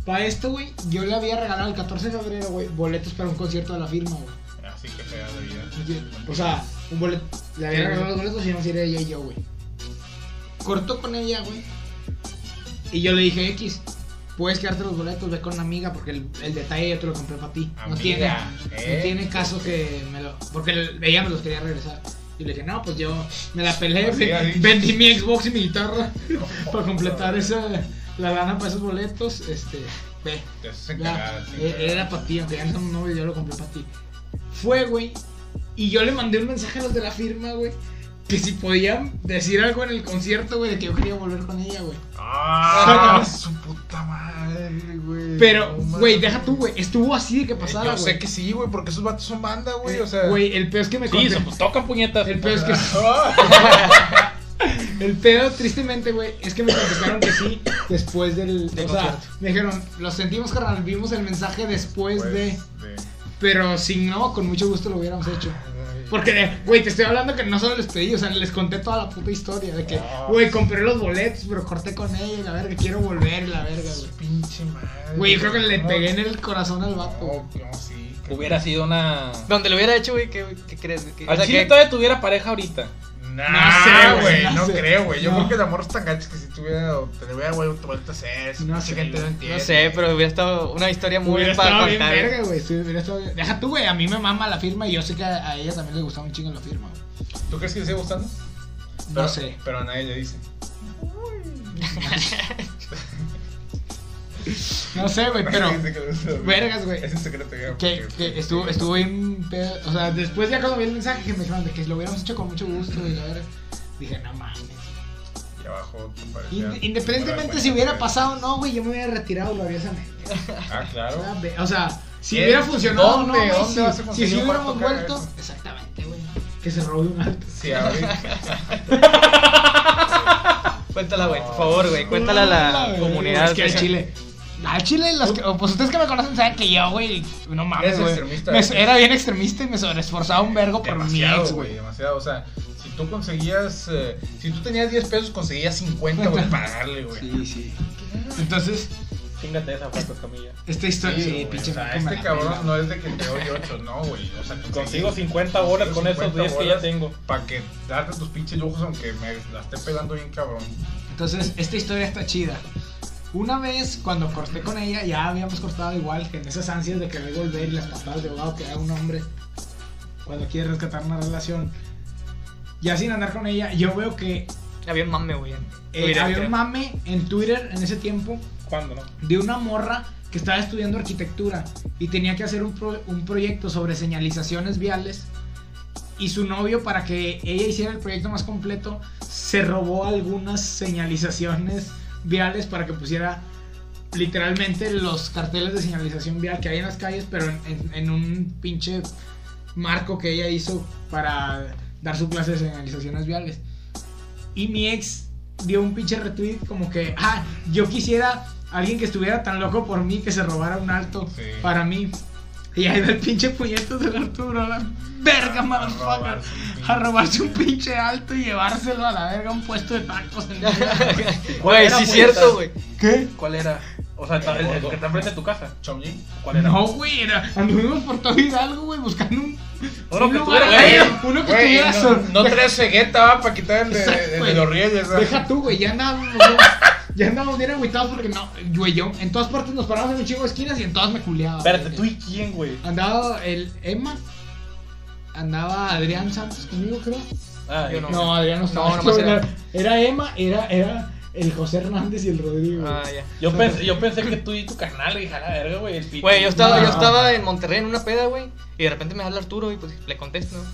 Para esto, güey, yo le había regalado el 14 de febrero, güey, boletos para un concierto de la firma, güey. Así que fea la vida. O sea, un boleto. Le había regalado los boletos y no sería ella y yo, güey. Cortó con ella, güey. Y yo le dije, X, puedes quedarte los boletos, ve con una amiga, porque el, el detalle yo te lo compré para ti. No tiene, ¿eh? no tiene caso que me lo. Porque el- ella me los quería regresar. Y le dije, no, pues yo me la peleé, vendí mi Xbox y mi guitarra para completar esa, la lana para esos boletos. Este, ve. Ya, e- pero- era para ti, aunque ya no novios, yo lo compré para ti. Fue, güey. Y yo le mandé un mensaje a los de la firma, güey. Que si podían decir algo en el concierto, güey, de que yo quería volver con ella, güey. Ah, su puta madre, güey. Pero, güey, deja tú, güey. Estuvo así de que Eh, pasara, Yo güey. sé que sí, güey, porque esos vatos son banda, güey. O sea. Güey, el peor es que me Sí, se pues, tocan puñetas. El peor es que. Ah, El pedo, tristemente, güey, es que me contestaron que sí después del. Del o sea, concierto. me dijeron, lo sentimos, carnal. Vimos el mensaje después pues, de. de- Pero si no, con mucho gusto lo hubiéramos hecho. Porque, güey, te estoy hablando que no solo les pedí, o sea, les conté toda la puta historia de que, Ah, güey, compré los boletos, pero corté con ella la verga, quiero volver la verga, güey. Pinche madre. Güey, yo creo que le pegué en el corazón al vato. güey. No, no, sí. Hubiera sido una. Donde lo hubiera hecho, güey, ¿qué, qué crees? ¿Qué- Al o sea, chile que- todavía tuviera pareja ahorita. Nah, No sé, güey, no no, sé. creo, güey. Yo No. creo que el amor es tan gacho que si tuviera, te le hubiera vuelto a hacer. No mucha sé, gente no entiende. No sé, pero hubiera estado una historia muy Hubiera para bien contar. verga, güey. sí, hubiera estado bien. Deja tú, güey, a mí me mama la firma y yo sé que a, a ella también le gustaba un chingo la firma. ¿Tú crees que le sigue gustando? No sé. Pero a nadie le dice. No sé, güey, pero. Vergas, güey. Es el secreto. Que, estuvo, estuvo bien pedo. O sea, después ya cuando vi el mensaje que me dijeron de que lo hubiéramos hecho con mucho gusto y la. Dije, no mames. Y abajo parecía- Inde- Independientemente si hubiera pasado o no, güey, yo me hubiera retirado gloriosamente. Ah, claro. O sea, si hubiera funcionado o no, ¿Dónde? güey, ¿Dónde si, vas a si hubiéramos vuelto, eso? exactamente, güey. Que se robe un alto. Sí, ahorita. Cuéntala, güey, por favor, güey. Cuéntala a la comunidad. Es que chile. Al chile, los que- pues ustedes que me conocen saben que yo, güey, no mames, güey. Era bien extremista y me sobreesforzaba un vergo por mi ex, güey, demasiado. O sea, si tú conseguías. eh, si tú tenías 10 pesos, conseguías 50, güey, para darle, güey. Sí, sí. Entonces, Chingate esa, Franco Escamilla. esta historia. Sí, pinche o sea, este cabrón no es de que te doy 8, no, güey. O sea, Consigo 50 bolas con esos 10 que ya tengo. Para que darte tus pinches lujos, aunque me la esté pegando bien, cabrón. Entonces, esta historia está chida. Una vez, cuando corté con ella, ya habíamos cortado igual, que en esas ansias de querer volver y las patadas de ahogado que da un hombre cuando quiere rescatar una relación. Ya sin andar con ella, yo veo que Había un mame, güey. eh, había un mame en Twitter en ese tiempo ¿Cuándo, no? de una morra que estaba estudiando arquitectura y tenía que hacer un, pro- un proyecto sobre señalizaciones viales y su novio para que ella hiciera el proyecto más completo se robó algunas señalizaciones viales para que pusiera literalmente los carteles de señalización vial que hay en las calles pero en, en- en un pinche marco que ella hizo para dar su clase de señalizaciones viales y mi ex dio un pinche retweet como que, ah, yo quisiera alguien que estuviera tan loco por mí que se robara un alto Sí. para mí. Y ahí va el pinche puñeto del Arturo, la verga, motherfucker. un pinche- A robarse un pinche alto y llevárselo a la verga a un puesto de tacos en Güey, sí, güey? cierto, güey. ¿Qué? ¿Cuál era? O sea, el, el que está enfrente de tu casa. Chomji. ¿Cuál era? No, güey, era, anduvimos por todo Hidalgo, güey, buscando un, Uno un que lugar, estuviera güey, uno que Güey, estuviera no, no traes cegueta, va, para quitar el de, el de güey. los rieles. Deja tú, güey, ya andábamos, ya andábamos bien agüitados porque no, güey, yo en todas partes nos parábamos en un chingo de esquinas y en todas me culeaba. Espérate. ¿tú y quién, güey? Andaba el Emma, andaba Adrián Santos conmigo, creo. Ah, Yo no. No, Adrián no estaba. No, era- era Emma, era, era el José Hernández y el Rodrigo. Ah, ya. Yo pensé, yo pensé que tú y tu carnal, hija, la verga, güey. el pito. Güey, yo estaba, No. yo estaba en Monterrey en una peda, güey. Y de repente me habla Arturo y pues le contesto. ¿no?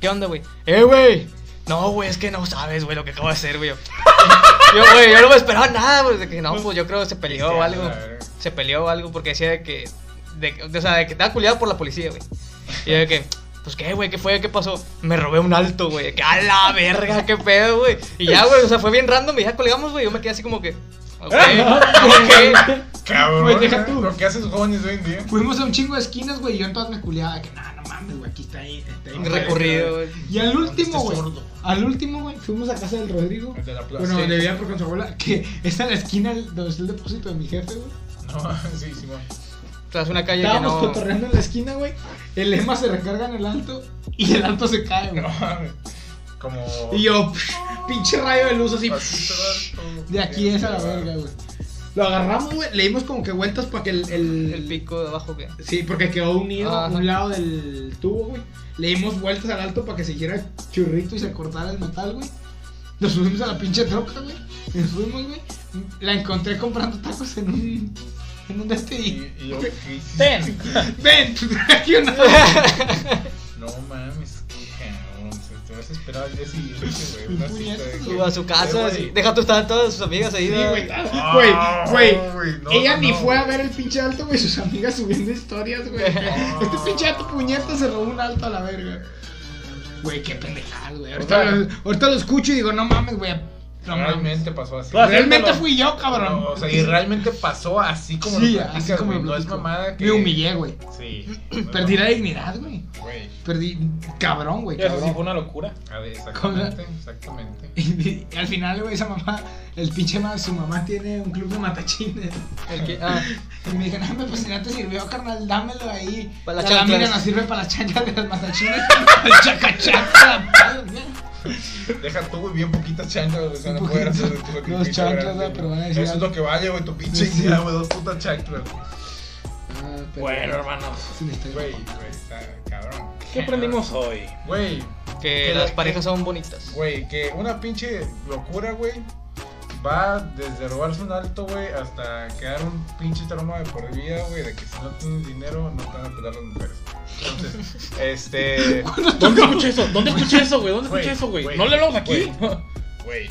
¿Qué onda, güey? ¡Eh, güey! No, güey, es que no sabes, güey, lo que acabo de hacer, güey. Yo, güey, yo no me esperaba nada, güey. De que no, pues yo creo que se peleó o algo. Se peleó o algo porque decía de que. De, o sea, de que estaba culiado por la policía, güey. Y yo de que. Pues qué, güey, ¿qué fue? ¿Qué pasó? Me robé un alto, güey. Que a la verga, qué pedo, güey. Y ya, güey, o sea, fue bien random. Y ya colgamos, güey. Yo me quedé así como que. Ok, ok. Cabrón, Güey, deja tú. Lo que haces jóvenes hoy en día. Fuimos a un chingo de esquinas, güey, y yo en todas me culeaba de que, nah, no mames, güey, aquí está ahí. Está ahí Recorrido, güey. Y al último, güey. Al último, güey, fuimos a casa del Rodrigo. El de la plaza. Bueno, Sí. donde vivía por con su abuela, que está en la esquina donde está el depósito de mi jefe, güey. No, sí. O sea, es una calle que Estábamos no. cotorreando en la esquina, güey. El Emma se recarga en el alto y el alto se cae, güey. No. Como. Y yo, pinche rayo de luz así. Todo. de aquí es a la verga, güey. Lo agarramos, güey. Le dimos como que vueltas para que el, el, El pico de abajo, que. Sí, porque quedó unido a Ajá. un lado del tubo, güey. Le dimos vueltas al alto para que se hiciera churrito y se cortara el metal, güey. Nos subimos a la pinche troca, güey. Nos fuimos, güey. La encontré comprando tacos en un. En un de este y. Y, yo, ¿qué hiciste? Ven, traje una. No mames, te vas a esperar al día siguiente, güey. Una cita de que- a su casa, güey. Deja tú, estaban todas sus amigas ahí. Sí, ¿no? güey. Ah, Güey, güey. güey, no, Ella no, ni no, fue a güey. ver el pinche alto, güey. Sus amigas subiendo historias, güey. Este pinche alto puñeta se robó un alto a la verga. Güey, qué pendejada, güey. Lo, ahorita lo escucho y digo, no mames, güey. No. Realmente pasó así. Claro. Realmente fui yo, cabrón. No, o sea, y realmente pasó así como Sí, lo así como güey. No es mamada que. Me humillé, güey. Sí. Perdí la dignidad, güey. Güey. Perdí. Cabrón, güey. Eso sí fue una locura. A ver, exactamente, exactamente. Y, y al final, güey, esa mamá, el pinche más, su mamá tiene un club de matachines. El que, ah, Y me dijeron, no, pues si no te sirvió, carnal, dámelo ahí. Pa' las la chanclas. nos sirve para las chanclas de los matachines. el chacachaca. Deja tú, güey, bien poquitas chanclas, güey. No Un pueden hacer tu Dos chanclas, grande, ¿verdad? Pero güey. van a decir Eso es lo que vale, güey, tu pinche Sí. idea, güey. Dos putas chanclas. Bueno, hermano. Güey, güey, está cabrón. ¿Qué aprendimos hoy? Güey, que Que las la- parejas son bonitas. güey, que una pinche locura, güey. Va desde robarse un alto, güey, hasta quedar un pinche trauma de por vida, güey, de que si no tienes dinero no te van a pelar las mujeres. Entonces, este. ¿Dónde escuché eso? ¿Dónde escuché eso, güey? ¿Dónde escuché eso, güey? No le hablamos aquí. güey.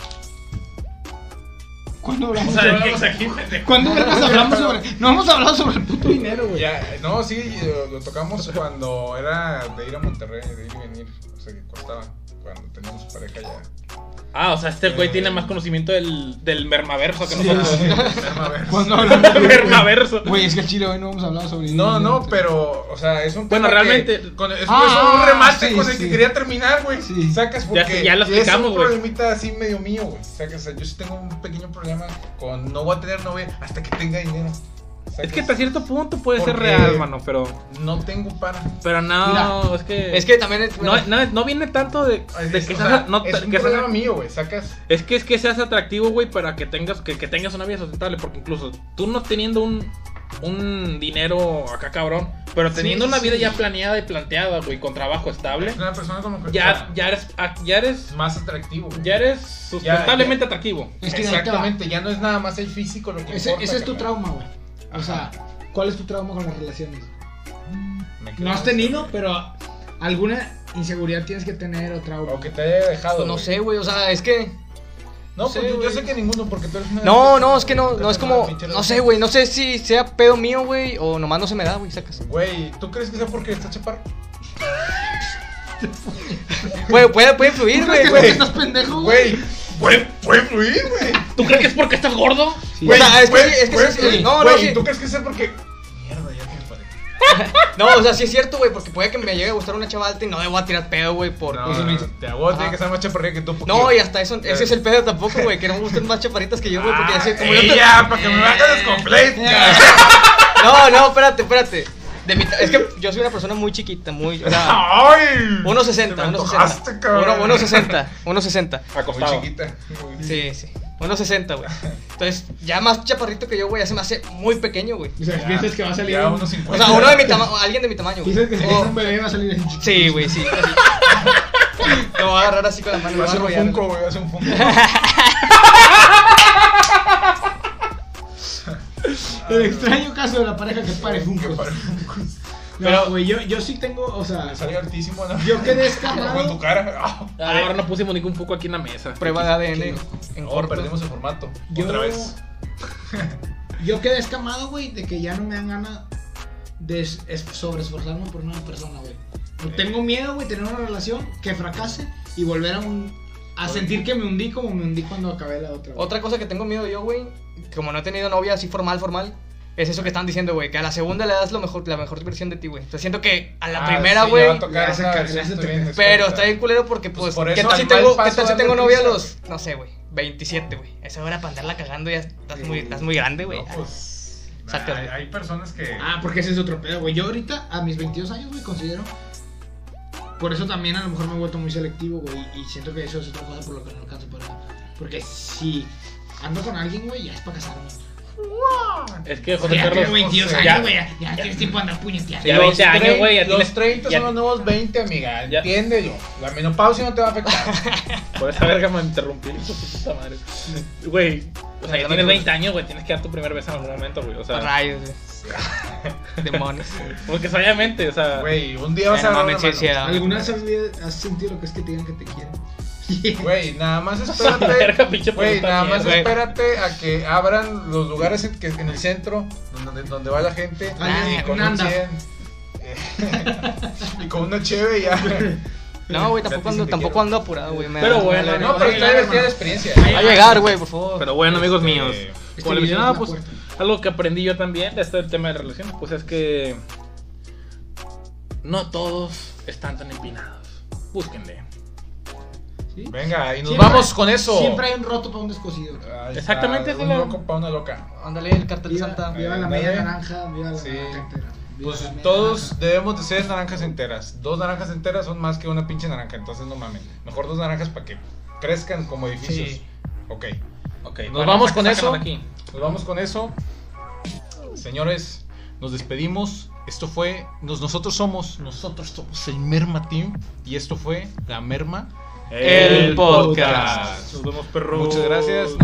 ¿Cuándo O hablamos sea, sobre hablamos aquí. ¿Cuándo hablamos sobre.? No hemos hablado sobre el puto dinero, güey. ya, no, sí, lo, lo tocamos cuando era de ir a Monterrey, de ir y venir. O sea, que costaba cuando teníamos pareja ya. Ah, o sea, este güey Eh. tiene más conocimiento del, del mermaverso que Sí, nosotros. A ver. Cuando hablamos de mermaverso. Güey, es que el chile hoy no hemos hablado sobre No, no, pero, o sea, es un Bueno, tema que- realmente- con- es, Ah, un remate sí, con el sí. que quería terminar, güey. Sí. Sacas Ya porque sé, ya lo explicamos, es un güey. problemita así medio mío, güey. Sacas, o sea, yo sí tengo un pequeño problema con no voy a tener novia hasta que tenga dinero. Es que hasta cierto punto puede ser real, mano, pero. no tengo para. Pero no, es que. Es que también es. No, no, no viene tanto de, Es, de que o seas. sea, no, es un que seas- mío, güey. Sacas. Es que es que seas atractivo, güey, para que tengas que, que tengas una vida sustentable. Porque incluso tú no teniendo un, un dinero acá cabrón, pero teniendo Sí, una sí, vida sí. ya planeada y planteada, güey, con trabajo estable, Es una persona como que. ya, ya eres ah, ya eres más atractivo. güey. ya eres sustentablemente atractivo. Es que. Exactamente, ya no es nada más el físico lo que Ese, importa, ese es tu trauma, güey. O sea, ¿cuál es tu trauma con las relaciones? Me No has tenido, pero alguna inseguridad tienes que tener o trauma. O que te haya dejado. No güey. sé, güey, o sea, es que. No, No sé, pues yo, sé que ninguno, porque tú eres una. No, no, es que no, no es como. No sé, güey, no sé si sea pedo mío, güey, o nomás no se me da, güey, sacas. Güey, ¿tú crees que sea porque estás chaparro? Güey, puede, puede fluir, güey, ¿Crees güey. que estás pendejo, güey? Puede, puede fluir, güey. ¿Tú crees que es porque estás gordo? O sea, es que puede- sí, es que puede sí, fluir. no, no, sí. ¿tú crees que sea porque. Mierda, ya tienes pareja. No, o sea, sí es cierto, güey, porque puede que me llegue a gustar una chava alta y no debo a tirar pedo, güey, por. No, no, me- no, te hago, tiene que ser más chaparrilla que tú. porque- No, y hasta eso, ese es el pedo tampoco, güey, que no me gusten más chaparritas que yo, güey, porque ya sé, como yo te- ya, para que me bajes completo. No, no, espérate, espérate. De mi es que yo soy una persona muy chiquita, muy. O sea, ¡Ay! 1.60, Te me antojaste, 1.60. cabrón. 1.60, 1.60. Muy Acostado. chiquita. Sí, sí. 1.60, güey. Entonces, ya más chaparrito que yo, güey, ya se me hace muy pequeño, güey. O sea, piensas que va a salir Ya, un... unos O 50. sea, uno de mi tamaño, alguien de mi tamaño, güey. Piensas que si O- es un bebé va a salir así chiquito. Sí, güey, sí. así. Lo voy a agarrar así con la mano. Va a ser voy un a funko, güey, va a ser un funko. El extraño caso de la pareja que pare Que Funko. Pero, güey, yo, yo sí tengo, o sea, salió altísimo, ¿no? yo quedé Con tu escamado. cara. Ah. Ah, ahora no pusimos ningún foco aquí en la mesa. Prueba de ADN en No, corto. perdimos el formato. Yo, Otra vez. yo quedé escamado, güey, de que ya no me dan ganas de es- es- sobreesforzarme por una persona, güey. Tengo miedo, güey, tener una relación que fracase y volver a un, a sentir que me hundí como me hundí cuando acabé la otra. güey. Otra cosa que tengo miedo yo, güey, como no he tenido novia así formal, formal, es eso que están diciendo, güey, que a la segunda le das lo mejor, la mejor versión de ti, güey. Entonces siento que a la Ah, primera, sí, güey, va a tocar bien pero está bien culero porque, Pues pues, por ¿qué tal si tengo, ¿qué tal si tengo novia a los, no sé, güey, 27, güey? Esa hora para andarla cagando ya estás muy, estás muy grande, güey. No, pues. Hay, güey. hay personas que. Ah, porque ese es otro pedo, güey. Yo ahorita, a mis 22 años, güey, considero. Por eso también a lo mejor me he vuelto muy selectivo, güey. Y siento que eso es otra cosa por lo que no alcanzo para. Porque si ando con alguien, güey, ya es para casarme. Es que José ya Carlos. tengo 22 José, años, güey. Ya, ya tienes tiempo de andar puñeteando. Ya Los 20 años, 30 güey, Los tienes- 30 ya- son los nuevos 20, amiga. Ya- Entiéndelo. La menopausia no te va a afectar. Por esa verga me interrumpí, hijo de su puta madre. Güey, o sea, ya tienes 20 años, güey, tienes que dar tu primer beso en algún momento, güey. O sea, Rayos, güey. Demonios. porque obviamente, o sea, Güey, un día vas a agarrar era- ¿Alguna vez has, sentido lo que es que te digan que te quieren? Güey, nada más espérate. Güey, nada más espérate a que abran los lugares en, que, en el centro donde, donde va la gente. Ah, y con un un anda. 100. y con una cheve ya. No, güey, tampoco ando, tampoco ando apurado, güey. Pero da- bueno, No, pero ustedes tienen experiencia. Va a llegar, güey, por favor. Pero bueno, amigos Este, míos, Este como les mencionaba, pues puerta. Algo que aprendí yo también de este tema de relaciones, pues es que no todos están tan empinados. Búsquenle. ¿Sí? Venga, y nos Siempre- vamos con eso. Siempre hay un roto para un descosido. Ahí está, Exactamente, Un la- loco para una loca. Ándale, el cartel de Viva, Santa. viva la media naranja, viva la Sí. naranja entera. Viva Pues todos naranja. debemos de ser naranjas enteras. Dos naranjas enteras son más que una pinche naranja, entonces no mames. Mejor dos naranjas para que crezcan como edificios. Sí. Ok. Ok, Nos bueno, vamos con eso. aquí. Nos vamos con eso. Señores, nos despedimos. Esto fue, nos, nosotros somos, nosotros somos el Merma Team. Y esto fue La Merma. El, podcast. Nos vemos, perros. Muchas gracias.